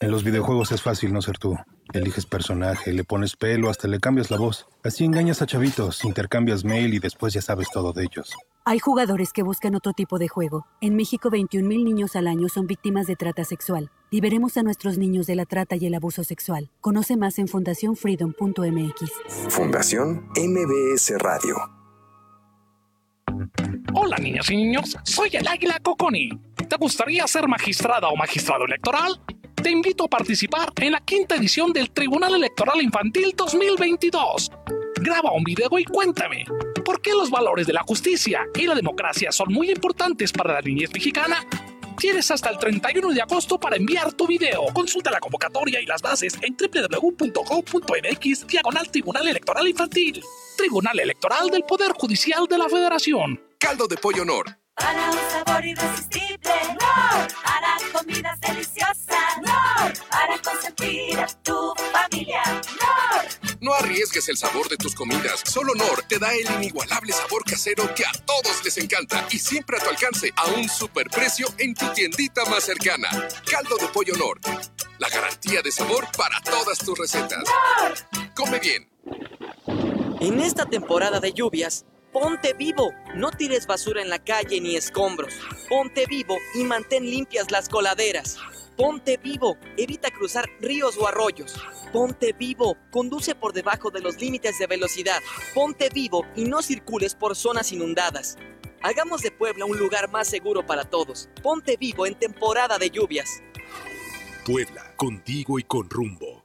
En los videojuegos es fácil no ser tú. Eliges personaje, le pones pelo, hasta le cambias la voz. Así engañas a chavitos, intercambias mail y después ya sabes todo de ellos. Hay jugadores que buscan otro tipo de juego. En México, 21.000 niños al año son víctimas de trata sexual. Liberemos a nuestros niños de la trata y el abuso sexual. Conoce más en fundacionfreedom.mx. Fundación MBS Radio. Hola niñas y niños, soy el Águila Coconi. ¿Te gustaría ser magistrada o magistrado electoral? Te invito a participar en la quinta edición del Tribunal Electoral Infantil 2022. Graba un video y cuéntame, ¿por qué los valores de la justicia y la democracia son muy importantes para la niñez mexicana? Tienes hasta el 31 de agosto para enviar tu video. Consulta la convocatoria y las bases en www.gov.mx diagonal Tribunal Electoral Infantil. Tribunal Electoral del Poder Judicial de la Federación. Caldo de pollo honor. Para un sabor irresistible, no. Para comidas deliciosas. Nor, para consentir a tu familia. Nor. No arriesgues el sabor de tus comidas. Solo Nor te da el inigualable sabor casero que a todos les encanta y siempre a tu alcance a un superprecio en tu tiendita más cercana. Caldo de pollo Nor. La garantía de sabor para todas tus recetas. Come bien. En esta temporada de lluvias, ponte vivo. No tires basura en la calle ni escombros. Ponte vivo y mantén limpias las coladeras. Ponte vivo. Evita cruzar ríos o arroyos. Ponte vivo. Conduce por debajo de los límites de velocidad. Ponte vivo y no circules por zonas inundadas. Hagamos de Puebla un lugar más seguro para todos. Ponte vivo en temporada de lluvias. Puebla, contigo y con rumbo.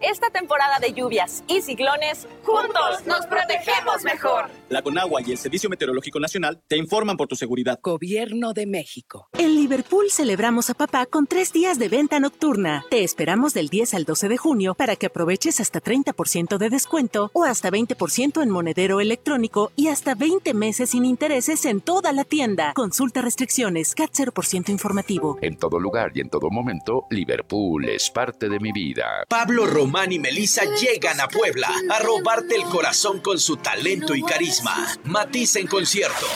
Esta temporada de lluvias y ciclones, juntos nos protegemos mejor. La Conagua y el Servicio Meteorológico Nacional te informan por tu seguridad. Gobierno de México. En Liverpool celebramos a papá con tres días de venta nocturna. Te esperamos del 10 al 12 de junio para que aproveches hasta 30% de descuento o hasta 20% en monedero electrónico y hasta 20 meses sin intereses en toda la tienda. Consulta restricciones, CAT 0% informativo. En todo lugar y en todo momento, Liverpool es parte de mi vida. Pablo Román y Melissa llegan a Puebla a robarte el corazón con su talento y carisma. Matiz en concierto.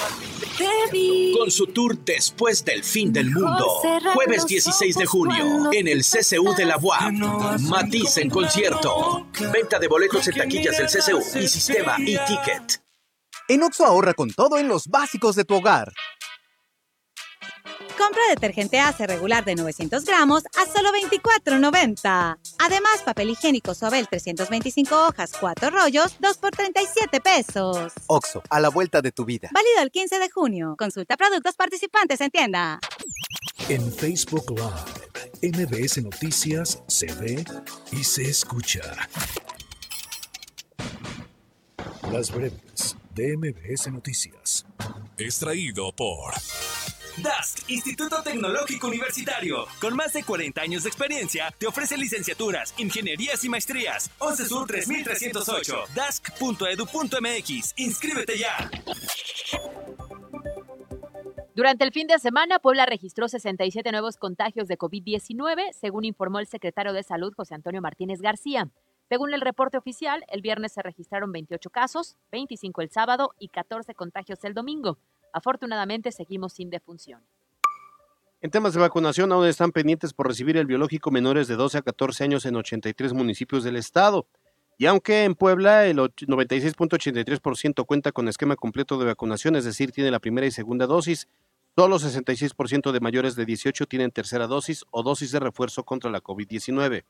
Con su tour Después del Fin del Mundo. Jueves 16 de junio en el CCU de la UAP. Matiz en concierto. Venta de boletos en taquillas del CCU y sistema e-ticket. En Oxo ahorra con todo en los básicos de tu hogar. Compra detergente Ace regular de 900 gramos a solo $24.90. Además, papel higiénico Suabel 325 hojas, 4 rollos, 2 por 37 pesos. Oxo, a la vuelta de tu vida. Válido el 15 de junio. Consulta productos participantes en tienda. En Facebook Live, MBS Noticias se ve y se escucha. Las breves de MBS Noticias. Extraído por DASC, Instituto Tecnológico Universitario. Con más de 40 años de experiencia, te ofrece licenciaturas, ingenierías y maestrías. 11 Sur 3308. DASC.edu.mx. Inscríbete ya. Durante el fin de semana, Puebla registró 67 nuevos contagios de COVID-19, según informó el secretario de Salud, José Antonio Martínez García. Según el reporte oficial, el viernes se registraron 28 casos, 25 el sábado y 14 contagios el domingo. Afortunadamente seguimos sin defunción. En temas de vacunación aún están pendientes por recibir el biológico menores de 12 a 14 años en 83 municipios del estado. Y aunque en Puebla el 96.83% cuenta con esquema completo de vacunación, es decir, tiene la primera y segunda dosis, solo 66% de mayores de 18 tienen tercera dosis o dosis de refuerzo contra la COVID-19.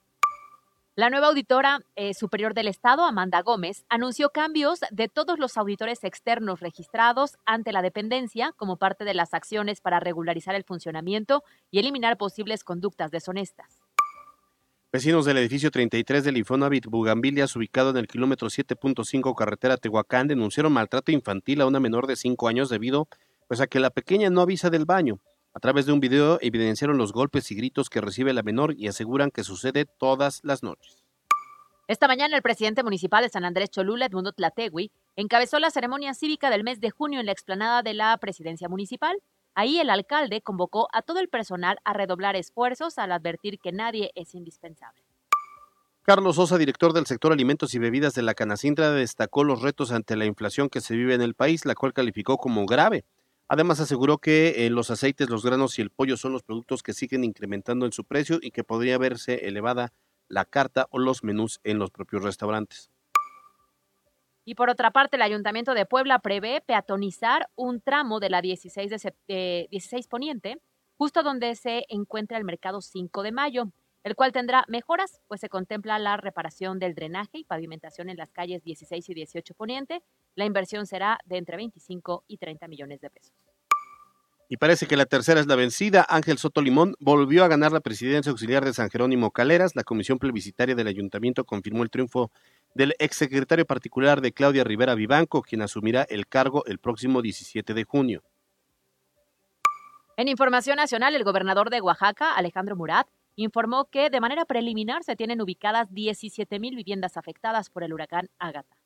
La nueva auditora eh, superior del Estado, Amanda Gómez, anunció cambios de todos los auditores externos registrados ante la dependencia como parte de las acciones para regularizar el funcionamiento y eliminar posibles conductas deshonestas. Vecinos del edificio 33 del Infonavit Bugambilias, ubicado en el kilómetro 7.5 carretera Tehuacán, denunciaron maltrato infantil a una menor de 5 años debido pues, a que la pequeña no avisa del baño. A través de un video evidenciaron los golpes y gritos que recibe la menor y aseguran que sucede todas las noches. Esta mañana el presidente municipal de San Andrés Cholula, Edmundo Tlategui, encabezó la ceremonia cívica del mes de junio en la explanada de la presidencia municipal. Ahí el alcalde convocó a todo el personal a redoblar esfuerzos al advertir que nadie es indispensable. Carlos Sosa, director del sector alimentos y bebidas de la Canacintra, destacó los retos ante la inflación que se vive en el país, la cual calificó como grave. Además aseguró que eh, los aceites, los granos y el pollo son los productos que siguen incrementando en su precio y que podría verse elevada la carta o los menús en los propios restaurantes. Y por otra parte, el Ayuntamiento de Puebla prevé peatonizar un tramo de la 16, de 16 Poniente, justo donde se encuentra el mercado 5 de mayo, el cual tendrá mejoras, pues se contempla la reparación del drenaje y pavimentación en las calles 16 y 18 Poniente. La inversión será de entre 25 y 30 millones de pesos. Y parece que la tercera es la vencida. Ángel Soto Limón volvió a ganar la presidencia auxiliar de San Jerónimo Caleras. La comisión plebiscitaria del ayuntamiento confirmó el triunfo del exsecretario particular de Claudia Rivera Vivanco, quien asumirá el cargo el próximo 17 de junio. En información nacional, el gobernador de Oaxaca, Alejandro Murat, informó que de manera preliminar se tienen ubicadas 17 mil viviendas afectadas por el huracán Ágata.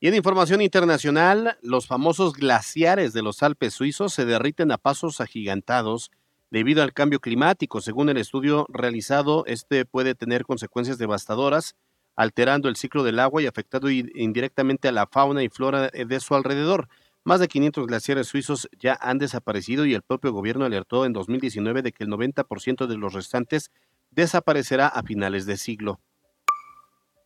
Y en información internacional, los famosos glaciares de los Alpes suizos se derriten a pasos agigantados debido al cambio climático. Según el estudio realizado, este puede tener consecuencias devastadoras, alterando el ciclo del agua y afectando indirectamente a la fauna y flora de su alrededor. Más de 500 glaciares suizos ya han desaparecido y el propio gobierno alertó en 2019 de que el 90% de los restantes desaparecerá a finales de siglo.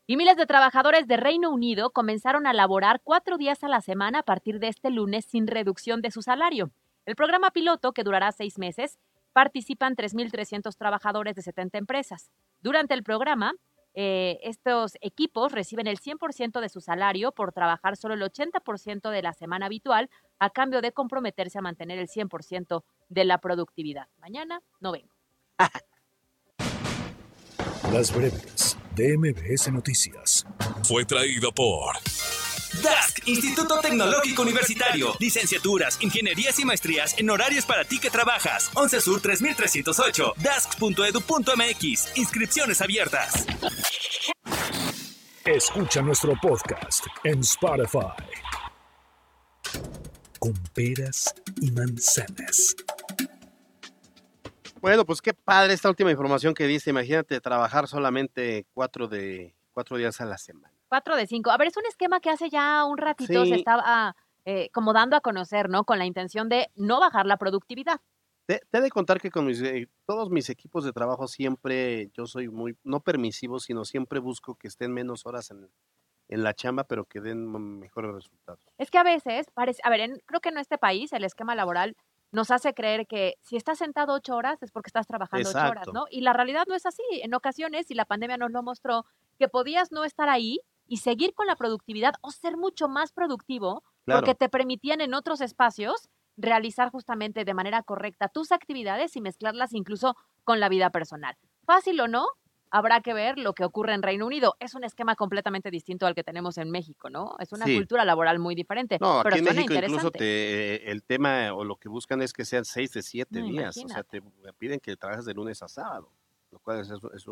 Y miles de trabajadores de Reino Unido comenzaron a laborar cuatro días a la semana a partir de este lunes sin reducción de su salario. El programa piloto, que durará seis meses, participan 3.300 trabajadores de 70 empresas. Durante el programa, eh, estos equipos reciben el 100% de su salario por trabajar solo el 80% de la semana habitual a cambio de comprometerse a mantener el 100% de la productividad. Mañana no vengo. Las breves de MBS Noticias. Fue traído por... DASC, Instituto Tecnológico Universitario. Licenciaturas, ingenierías y maestrías en horarios para ti que trabajas. 11 Sur 3308. dask.edu.mx. Inscripciones abiertas. Escucha nuestro podcast en Spotify. Con peras y manzanas. Bueno, pues qué padre esta última información que dice. Imagínate trabajar solamente cuatro, de, cuatro días a la semana. Cuatro de cinco. A ver, es un esquema que hace ya un ratito se estaba eh, como dando a conocer, ¿no? Con la intención de no bajar la productividad. Te, he de contar que con mis, eh, todos mis equipos de trabajo siempre, yo soy muy, no permisivo, sino siempre busco que estén menos horas en, en la chamba, pero que den mejores resultados. Es que a veces, parece, a ver, creo que en este país el esquema laboral nos hace creer que si estás sentado ocho horas es porque estás trabajando ocho horas, ¿no? Y la realidad no es así. En ocasiones, y la pandemia nos lo mostró, que podías no estar ahí y seguir con la productividad o ser mucho más productivo porque te permitían en otros espacios realizar justamente de manera correcta tus actividades y mezclarlas incluso con la vida personal. Fácil o no, habrá que ver lo que ocurre en Reino Unido. Es un esquema completamente distinto al que tenemos en México, ¿no? Es una cultura laboral muy diferente. No, pero aquí en México incluso te, el tema o lo que buscan es que sean seis de siete días. O sea, te piden que trabajes de lunes a sábado, lo cual es,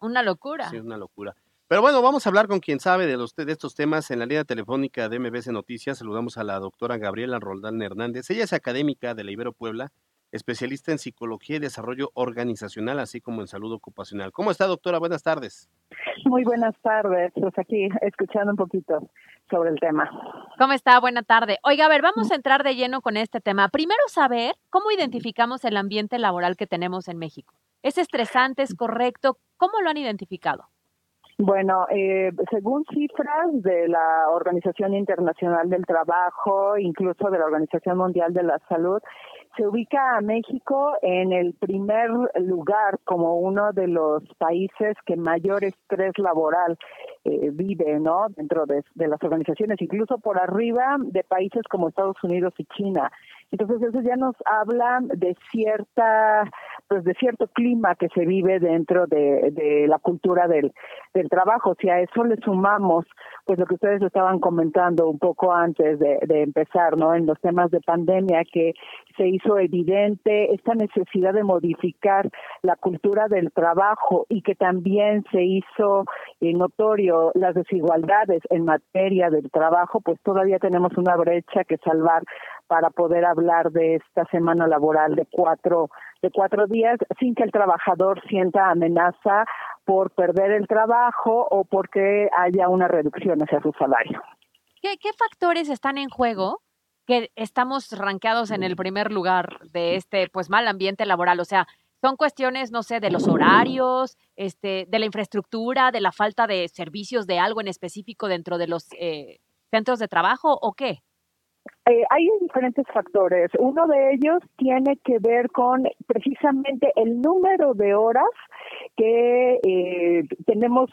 una locura. Sí, es una locura. Pero bueno, vamos a hablar con quien sabe de, los, de estos temas en la línea telefónica de MBC Noticias. Saludamos a la doctora Gabriela Roldán Hernández. Ella es académica de la Ibero Puebla, especialista en psicología y desarrollo organizacional, así como en salud ocupacional. ¿Cómo está, doctora? Buenas tardes. Muy buenas tardes. Pues aquí escuchando un poquito sobre el tema. ¿Cómo está? Buena tarde. Oiga, a ver, vamos a entrar de lleno con este tema. Primero, saber cómo identificamos el ambiente laboral que tenemos en México. ¿Es estresante? ¿Es correcto? ¿Cómo lo han identificado? Bueno, eh, según cifras de la Organización Internacional del Trabajo, incluso de la Organización Mundial de la Salud, se ubica a México en el primer lugar como uno de los países que mayor estrés laboral eh, vive, ¿no? Dentro de, de, las organizaciones, incluso por arriba de países como Estados Unidos y China. Entonces eso ya nos habla de cierta, pues de cierto clima que se vive dentro de, la cultura del, del trabajo. Si a eso le sumamos, pues lo que ustedes estaban comentando un poco antes de, de empezar, ¿no? En los temas de pandemia, que se hizo evidente esta necesidad de modificar la cultura del trabajo y que también se hizo eh, notorio las desigualdades en materia del trabajo, pues todavía tenemos una brecha que salvar para poder hablar de esta semana laboral de cuatro de cuatro días sin que el trabajador sienta amenaza por perder el trabajo o porque haya una reducción hacia su salario. ¿Qué, qué factores están en juego que estamos rankeados en el primer lugar de este pues mal ambiente laboral? O sea, son cuestiones, no sé, de los horarios, este, de la infraestructura, de la falta de servicios de algo en específico dentro de los eh, centros de trabajo o qué? Eh, hay diferentes factores. Uno de ellos tiene que ver con precisamente el número de horas que eh, tenemos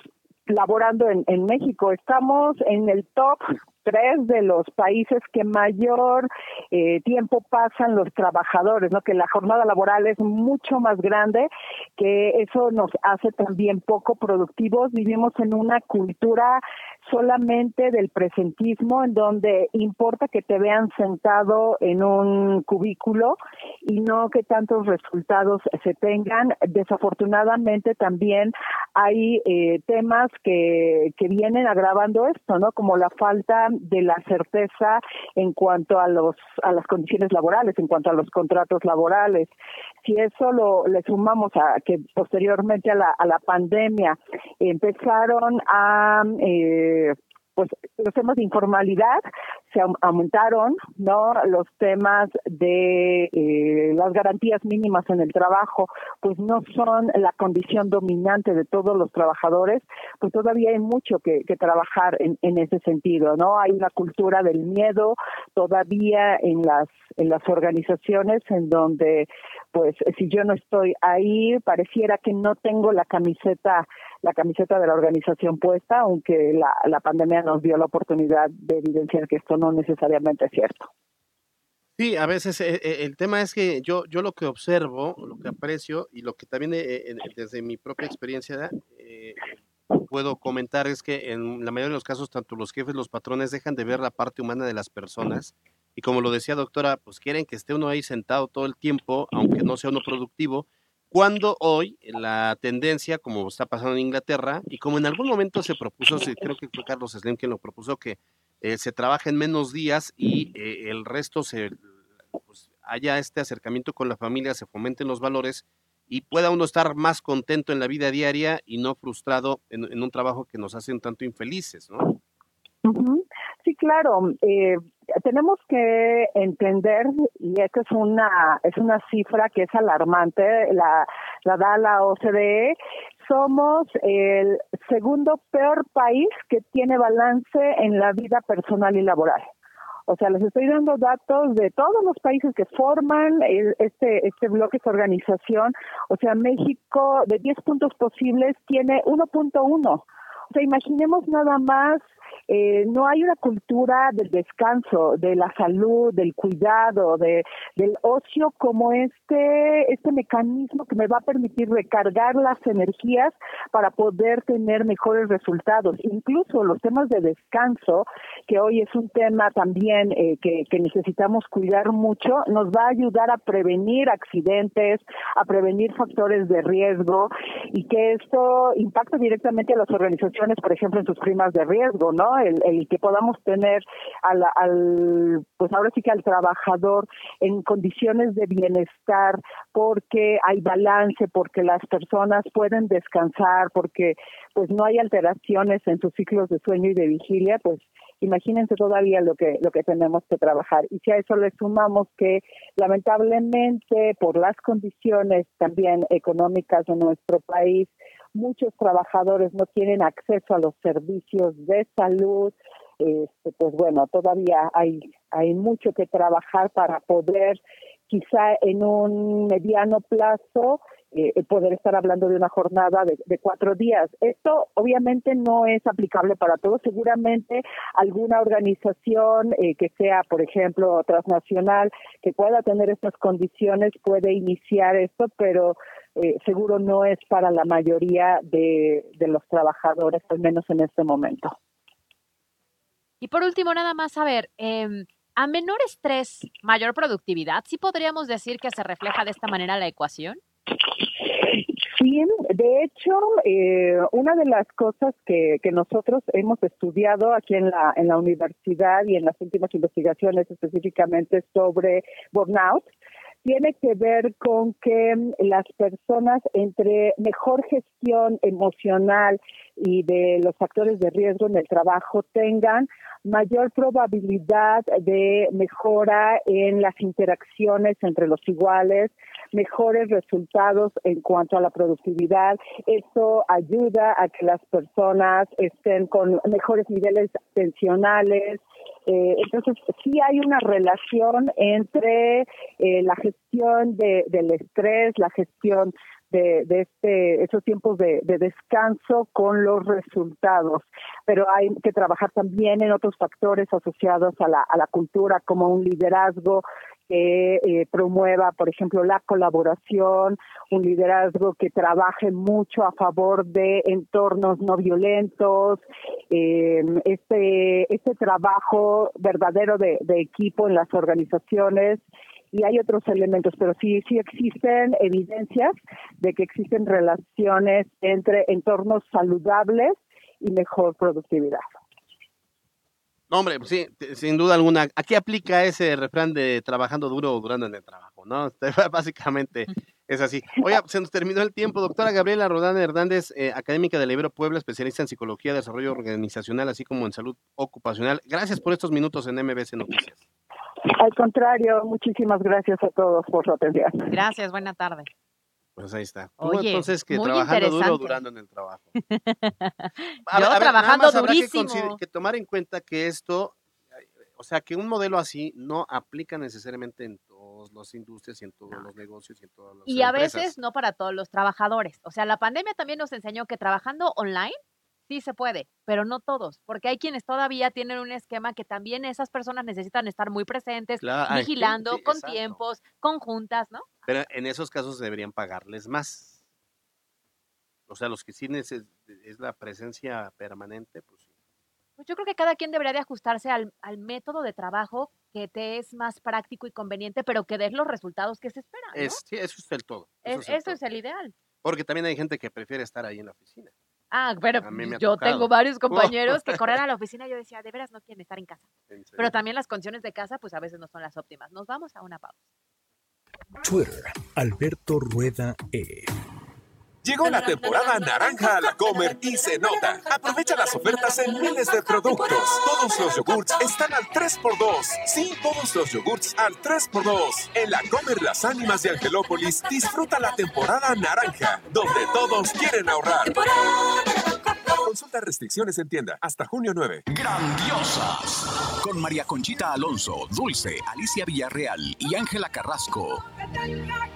laborando en, en México. Estamos en el top tres de los países que mayor eh, tiempo pasan los trabajadores, ¿no? Que la jornada laboral es mucho más grande, que eso nos hace también poco productivos. Vivimos en una cultura solamente del presentismo, en donde importa que te vean sentado en un cubículo y no que tantos resultados se tengan. Desafortunadamente también hay eh, temas que, que vienen agravando esto, ¿no? Como la falta de la certeza en cuanto a los a las condiciones laborales, en cuanto a los contratos laborales. Si eso lo le sumamos a que posteriormente a la, a la pandemia empezaron a eh, pues los temas de informalidad se aumentaron, ¿no? Los temas de eh, las garantías mínimas en el trabajo, pues no son la condición dominante de todos los trabajadores, pues todavía hay mucho que, trabajar en, en ese sentido, ¿no? Hay una cultura del miedo todavía en las en las organizaciones en donde pues si yo no estoy ahí pareciera que no tengo la camiseta la camiseta de la organización puesta aunque la, la pandemia nos dio la oportunidad de evidenciar que esto no necesariamente es cierto. Sí, a veces eh, eh, el tema es que yo, yo lo que observo, lo que aprecio y lo que también eh, desde mi propia experiencia puedo comentar es que en la mayoría de los casos tanto los jefes, los patrones dejan de ver la parte humana de las personas y como lo decía doctora, pues quieren que esté uno ahí sentado todo el tiempo, aunque no sea uno productivo, cuando hoy la tendencia, como está pasando en Inglaterra, y como en algún momento se propuso, creo que fue Carlos Slim quien lo propuso, que eh, se trabaja en menos días y eh, el resto se pues, haya este acercamiento con la familia, se fomenten los valores y pueda uno estar más contento en la vida diaria y no frustrado en, un trabajo que nos hace un tanto infelices, ¿no? Sí, claro. Eh, tenemos que entender y esta es una es una cifra que es alarmante. La la da la OCDE. Somos el segundo peor país que tiene balance en la vida personal y laboral. O sea, les estoy dando datos de todos los países que forman este este bloque, esta organización. O sea, México de 10 puntos posibles tiene 1.1. O sea, imaginemos nada más eh, no hay una cultura del descanso, de la salud, del cuidado, de, del ocio como este, este mecanismo que me va a permitir recargar las energías para poder tener mejores resultados. Incluso los temas de descanso, que hoy es un tema también eh, que, que necesitamos cuidar mucho, nos va a ayudar a prevenir accidentes, a prevenir factores de riesgo y que esto impacta directamente a las organizaciones, por ejemplo, en sus primas de riesgo, ¿no? El, que podamos tener al, al, pues ahora sí que al trabajador en condiciones de bienestar, porque hay balance, porque las personas pueden descansar, porque pues no hay alteraciones en sus ciclos de sueño y de vigilia, pues imagínense todavía lo que lo que tenemos que trabajar. Y si a eso le sumamos que lamentablemente por las condiciones también económicas de nuestro país muchos trabajadores no tienen acceso a los servicios de salud, este, pues bueno, todavía hay, hay mucho que trabajar para poder quizá en un mediano plazo eh, poder estar hablando de una jornada de, cuatro días. Esto obviamente no es aplicable para todos. Seguramente alguna organización eh, que sea, por ejemplo, transnacional, que pueda tener estas condiciones puede iniciar esto, pero eh, seguro no es para la mayoría de, los trabajadores, al menos en este momento. Y por último, nada más, a ver, em, a menor estrés, mayor productividad, ¿sí podríamos decir que se refleja de esta manera la ecuación? Sí, de hecho, eh, una de las cosas que, que nosotros hemos estudiado aquí en la, en la universidad y en las últimas investigaciones específicamente sobre burnout, tiene que ver con que las personas entre mejor gestión emocional y de los factores de riesgo en el trabajo tengan mayor probabilidad de mejora en las interacciones entre los iguales, mejores resultados en cuanto a la productividad. Eso ayuda a que las personas estén con mejores niveles tensionales, Eh, entonces, sí hay una relación entre eh, la gestión de, del estrés, la gestión de, de este, esos tiempos de, de, descanso con los resultados. Pero hay que trabajar también en otros factores asociados a la, a la cultura, como un liderazgo que eh, promueva, por ejemplo, la colaboración, un liderazgo que trabaje mucho a favor de entornos no violentos, eh, este, este trabajo verdadero de, de equipo en las organizaciones y hay otros elementos, pero sí, sí existen evidencias de que existen relaciones entre entornos saludables y mejor productividad. No, hombre, sí, sin duda alguna. Aquí aplica ese refrán de trabajando duro o durando en el trabajo, ¿no? Básicamente es así. Oye, se nos terminó el tiempo. Doctora Gabriela Rodán Hernández, eh, académica del Ibero Puebla, especialista en psicología, desarrollo organizacional, así como en salud ocupacional. Gracias por estos minutos en MBC Noticias. Al contrario, muchísimas gracias a todos por su atención. Gracias, buena tarde. Pues ahí está. Oye, entonces que muy trabajando duro durando en el trabajo. Yo trabajando habrá que durísimo. consider- Que, tomar en cuenta que esto, o sea, que un modelo así no aplica necesariamente en todas las industrias y en todos los negocios y en todas las Y a veces no para todos los trabajadores. O sea, la pandemia también nos enseñó que trabajando online sí se puede, pero no todos, porque hay quienes todavía tienen un esquema que también esas personas necesitan estar muy presentes, Claro, vigilando, sí, con exacto. tiempos, con juntas, ¿no? Pero en esos casos deberían pagarles más. O sea, los que sí neces- es la presencia permanente, pues sí. Pues yo creo que cada quien debería de ajustarse al, al método de trabajo que te es más práctico y conveniente, pero que des los resultados que se esperan. ¿no? Es, sí, eso es el todo. Es- Eso es el eso todo. es el ideal. Porque también hay gente que prefiere estar ahí en la oficina. Ah, pero yo tocado. tengo varios compañeros que corren a la oficina y yo decía, de veras no quieren estar en casa. En. Pero también las condiciones de casa, pues a veces no son las óptimas. Nos vamos a una pausa. Twitter, Alberto Rueda E. Llegó la temporada naranja a la Comer y se nota. Aprovecha las ofertas en miles de productos. Todos los yogurts están al 3x2. Sí, todos los yogurts al 3x2. En la Comer Las Ánimas de Angelópolis, disfruta la temporada naranja, donde todos quieren ahorrar. Consulta restricciones en tienda hasta junio 9. Grandiosas. Con María Conchita Alonso, Dulce, Alicia Villarreal y Ángela Carrasco.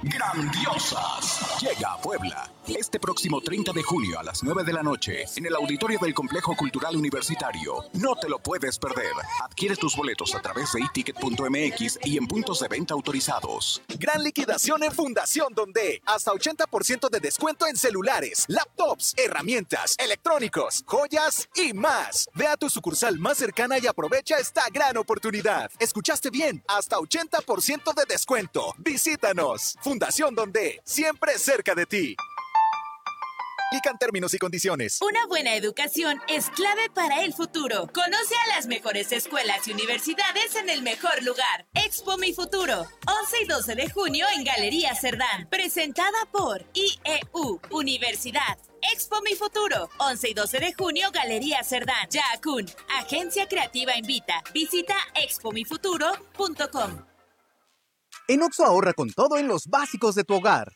Grandiosas. Llega a Puebla. Este próximo 30 de junio a las 9 de la noche en el auditorio del Complejo Cultural Universitario. No te lo puedes perder. Adquiere tus boletos a través de iticket.mx y en puntos de venta autorizados. Gran liquidación en Fundación Donde. Hasta 80% de descuento en celulares, laptops, herramientas, electrónicos, joyas y más. Ve a tu sucursal más cercana y aprovecha esta gran oportunidad. Escuchaste bien, hasta 80% de descuento. Visítanos. Fundación Donde, siempre cerca de ti. Aplican términos y condiciones. Una buena educación es clave para el futuro. Conoce a las mejores escuelas y universidades en el mejor lugar. Expo Mi Futuro, 11 y 12 de junio en Galería Cerdán. Presentada por IEU, Universidad. Expo Mi Futuro, 11 y 12 de junio, Galería Cerdán. Yaakun, Agencia Creativa Invita. Visita expomifuturo.com. En Oxo ahorra con todo en los básicos de tu hogar.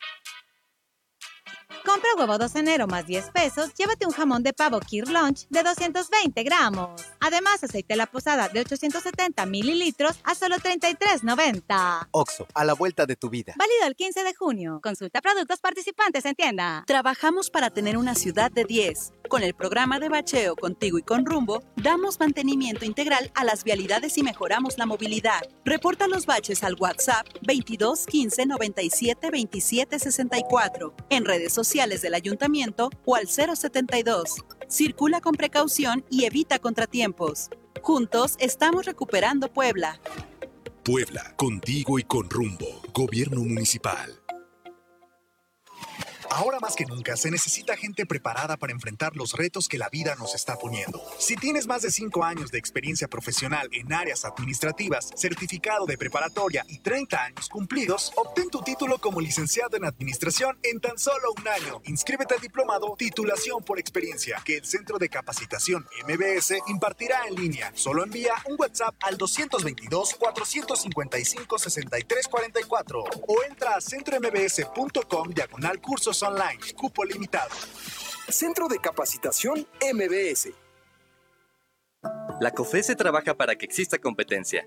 Compra huevo 2 enero más 10 pesos, llévate un jamón de pavo Kir Lunch de 220 gramos. Además, aceite La Posada de 870 mililitros a solo 33.90. Oxo, a la vuelta de tu vida. Válido el 15 de junio. Consulta productos participantes en tienda. Trabajamos para tener una ciudad de 10. Con el programa de bacheo Contigo y con Rumbo, damos mantenimiento integral a las vialidades y mejoramos la movilidad. Reporta los baches al WhatsApp 22 15 97 27 64, en redes sociales del ayuntamiento o al 072. Circula con precaución y evita contratiempos. Juntos estamos recuperando Puebla. Puebla, contigo y con rumbo. Gobierno municipal. Ahora más que nunca se necesita gente preparada para enfrentar los retos que la vida nos está poniendo. Si tienes más de 5 años de experiencia profesional en áreas administrativas, certificado de preparatoria y 30 años cumplidos, obtén tu título como licenciado en administración en tan solo un año. Inscríbete al diplomado Titulación por Experiencia que el Centro de Capacitación MBS impartirá en línea. Solo envía un WhatsApp al 222-455-6344 o entra a centrombs.com diagonal cursos online. Cupo limitado. Centro de Capacitación MBS. La COFESE trabaja para que exista competencia,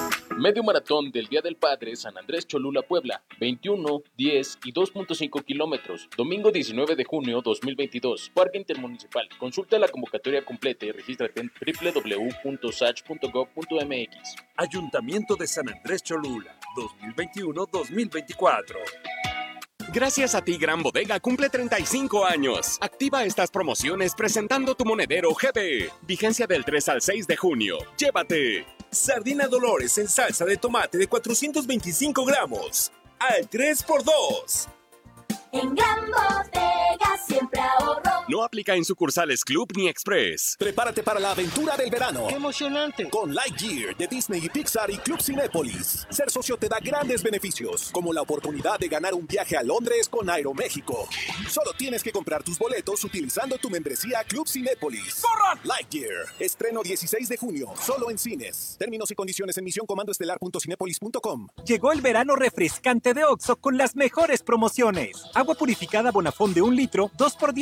Medio maratón del Día del Padre San Andrés Cholula Puebla, 21, 10 y 2.5 kilómetros, domingo 19 de junio 2022, Parque Intermunicipal. Consulta la convocatoria completa y regístrate en www.sach.gov.mx. Ayuntamiento de San Andrés Cholula, 2021-2024. Gracias a ti, Gran Bodega cumple 35 años. Activa estas promociones presentando tu monedero GB. Vigencia del 3 al 6 de junio. Llévate. Sardina Dolores en salsa de tomate de 425 gramos. Al 3x2. En Gran Bodega siempre ahorro. No aplica en sucursales Club ni Express. Prepárate para la aventura del verano. ¡Qué emocionante! Con Lightyear de Disney y Pixar y Club Cinépolis. Ser socio te da grandes beneficios, como la oportunidad de ganar un viaje a Londres con Aeroméxico. Solo tienes que comprar tus boletos utilizando tu membresía Club Cinépolis. ¡Corran! Lightyear. Estreno 16 de junio, solo en cines. Términos y condiciones en misioncomandoestelar.cinépolis.com. Llegó el verano refrescante de Oxo con las mejores promociones. Agua purificada Bonafón de un litro, 2 por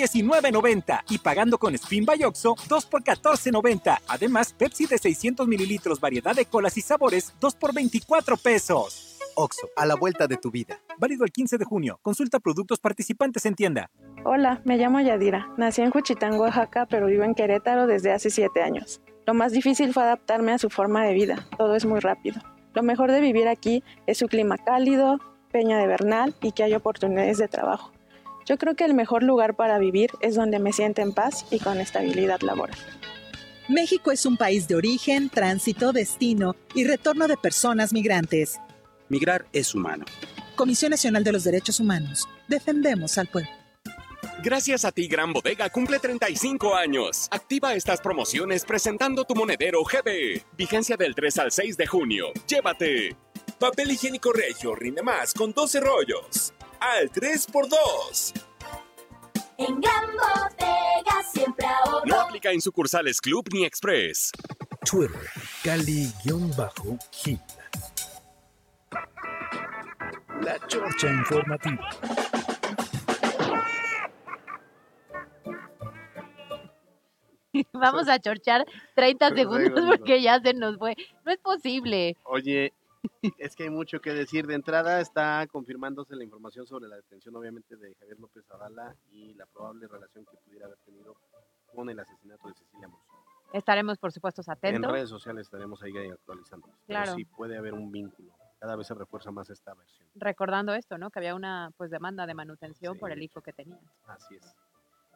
19.90 y pagando con Spin by Oxo, 2 por 14.90. Además, Pepsi de 600 mililitros, variedad de colas y sabores, 2 por 24 pesos. Oxo, a la vuelta de tu vida. Válido el 15 de junio. Consulta productos participantes en tienda. Hola, me llamo Yadira. Nací en Juchitán, Oaxaca, pero vivo en Querétaro desde hace 7 años. Lo más difícil fue adaptarme a su forma de vida. Todo es muy rápido. Lo mejor de vivir aquí es su clima cálido, Peña de Bernal y que hay oportunidades de trabajo. Yo creo que el mejor lugar para vivir es donde me siento en paz y con estabilidad laboral. México es un país de origen, tránsito, destino y retorno de personas migrantes. Migrar es humano. Comisión Nacional de los Derechos Humanos. Defendemos al pueblo. Gracias a ti, Gran Bodega cumple 35 años. Activa estas promociones presentando tu monedero GB. Vigencia del 3 al 6 de junio. Llévate. Papel higiénico regio rinde más con 12 rollos. Al 3x2. En Gran Bodega siempre ahorro. No aplica en sucursales Club ni Express. Twitter, Cali-Gil. La Chorcha Informativa. Vamos a chorchar 30 segundos porque ya se nos fue. No es posible. Oye, es que hay mucho que decir. De entrada está confirmándose la información sobre la detención, obviamente, de Javier López Zavala y la probable relación que pudiera haber tenido con el asesinato de Cecilia Monzón. Estaremos, por supuesto, atentos. En redes sociales estaremos ahí actualizando. Claro. Pero sí puede haber un vínculo. Cada vez se refuerza más esta versión. Recordando esto, ¿no? Que había una pues demanda de manutención por el Sí. hijo que tenía. Así es.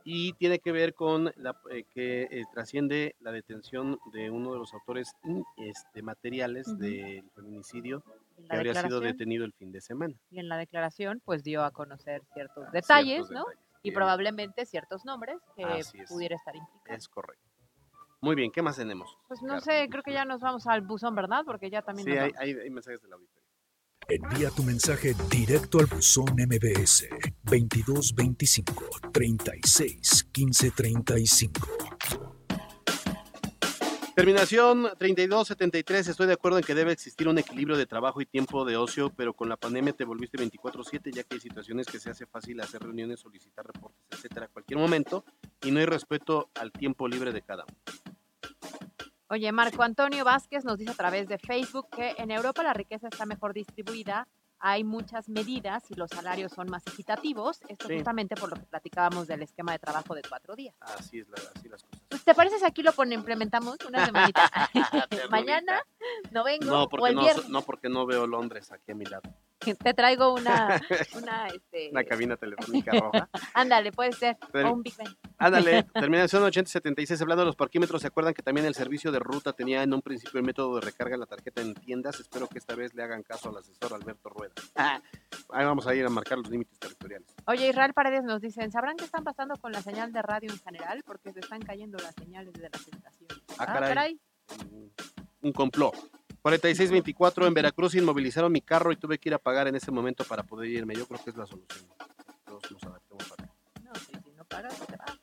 Y tiene que ver con la, eh, que eh, trasciende la detención de uno de los autores mm, este, materiales Ujú. del feminicidio que habría sido detenido el fin de semana. Y en la declaración, pues dio a conocer ciertos detalles, ¿no? detalles, Y bien. probablemente ciertos nombres que es. pudiera estar implicados. Es correcto. Muy bien, ¿qué más tenemos? Pues no Carlos? sé, creo que ya nos vamos al buzón, ¿verdad? Porque ya también Sí, nos hay, hay- hay mensajes del auditorio. Envía tu mensaje directo al buzón MBS 2225 36 15 35. Terminación 3273. Estoy de acuerdo en que debe existir un equilibrio de trabajo y tiempo de ocio, pero con la pandemia te volviste 24/7, ya que hay situaciones que se hace fácil hacer reuniones, solicitar reportes, etcétera, a cualquier momento, y no hay respeto al tiempo libre de cada uno. Oye, Marco Antonio Vázquez nos dice a través de Facebook que en Europa la riqueza está mejor distribuida, hay muchas medidas y los salarios son más equitativos. Esto Sí. justamente por lo que platicábamos del esquema de trabajo de cuatro días. Así es, la, así las cosas. Pues, ¿Te parece si aquí lo implementamos una semanita? Mañana no vengo No o porque el no, viernes no porque no veo Londres aquí a mi lado. Te traigo una, una, este, Una cabina telefónica roja. ándale, puede ser, Pero- o un Big Ben. Ándale, terminación 8076. Hablando de los parquímetros, ¿se acuerdan que también el servicio de ruta tenía en un principio el método de recarga en la tarjeta en tiendas? Espero que esta vez le hagan caso al asesor Alberto Rueda. Ah, ahí vamos a ir a marcar los límites territoriales. Oye, Israel Paredes nos dicen, ¿sabrán qué están pasando con la señal de radio en general? Porque se están cayendo las señales de las estaciones. Ah, caray. Un complot. 4624 en Veracruz inmovilizaron mi carro y tuve que ir a pagar en ese momento para poder irme. Yo creo que es la solución. Todos nos adaptemos para No, si, no pagas, te vas.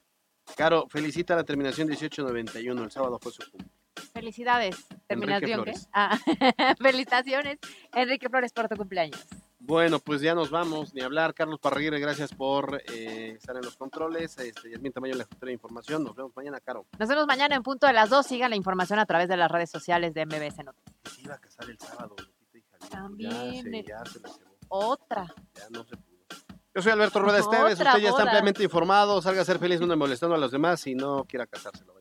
Caro, felicita la terminación 1891. El sábado fue su cumple. Felicidades. Terminación. Ah, felicitaciones, Enrique Flores, por tu cumpleaños. Bueno, pues ya nos vamos, ni hablar. Carlos Parraguirre, gracias por eh, estar en los controles. Este, Yasmín Tamayo, la de información. Nos vemos mañana, Caro. Nos vemos mañana en punto de las 2. Sigan la información a través de las redes sociales de MBS Noticias. Se iba a casar el sábado, Lupita y Javier. También, Ya se, ya se la cebó. Otra. Ya no se pudo. Yo soy Alberto Rueda Esteves. Usted ya está ampliamente informado. Salga a ser feliz, no molestando a los demás y no quiera casarse. lo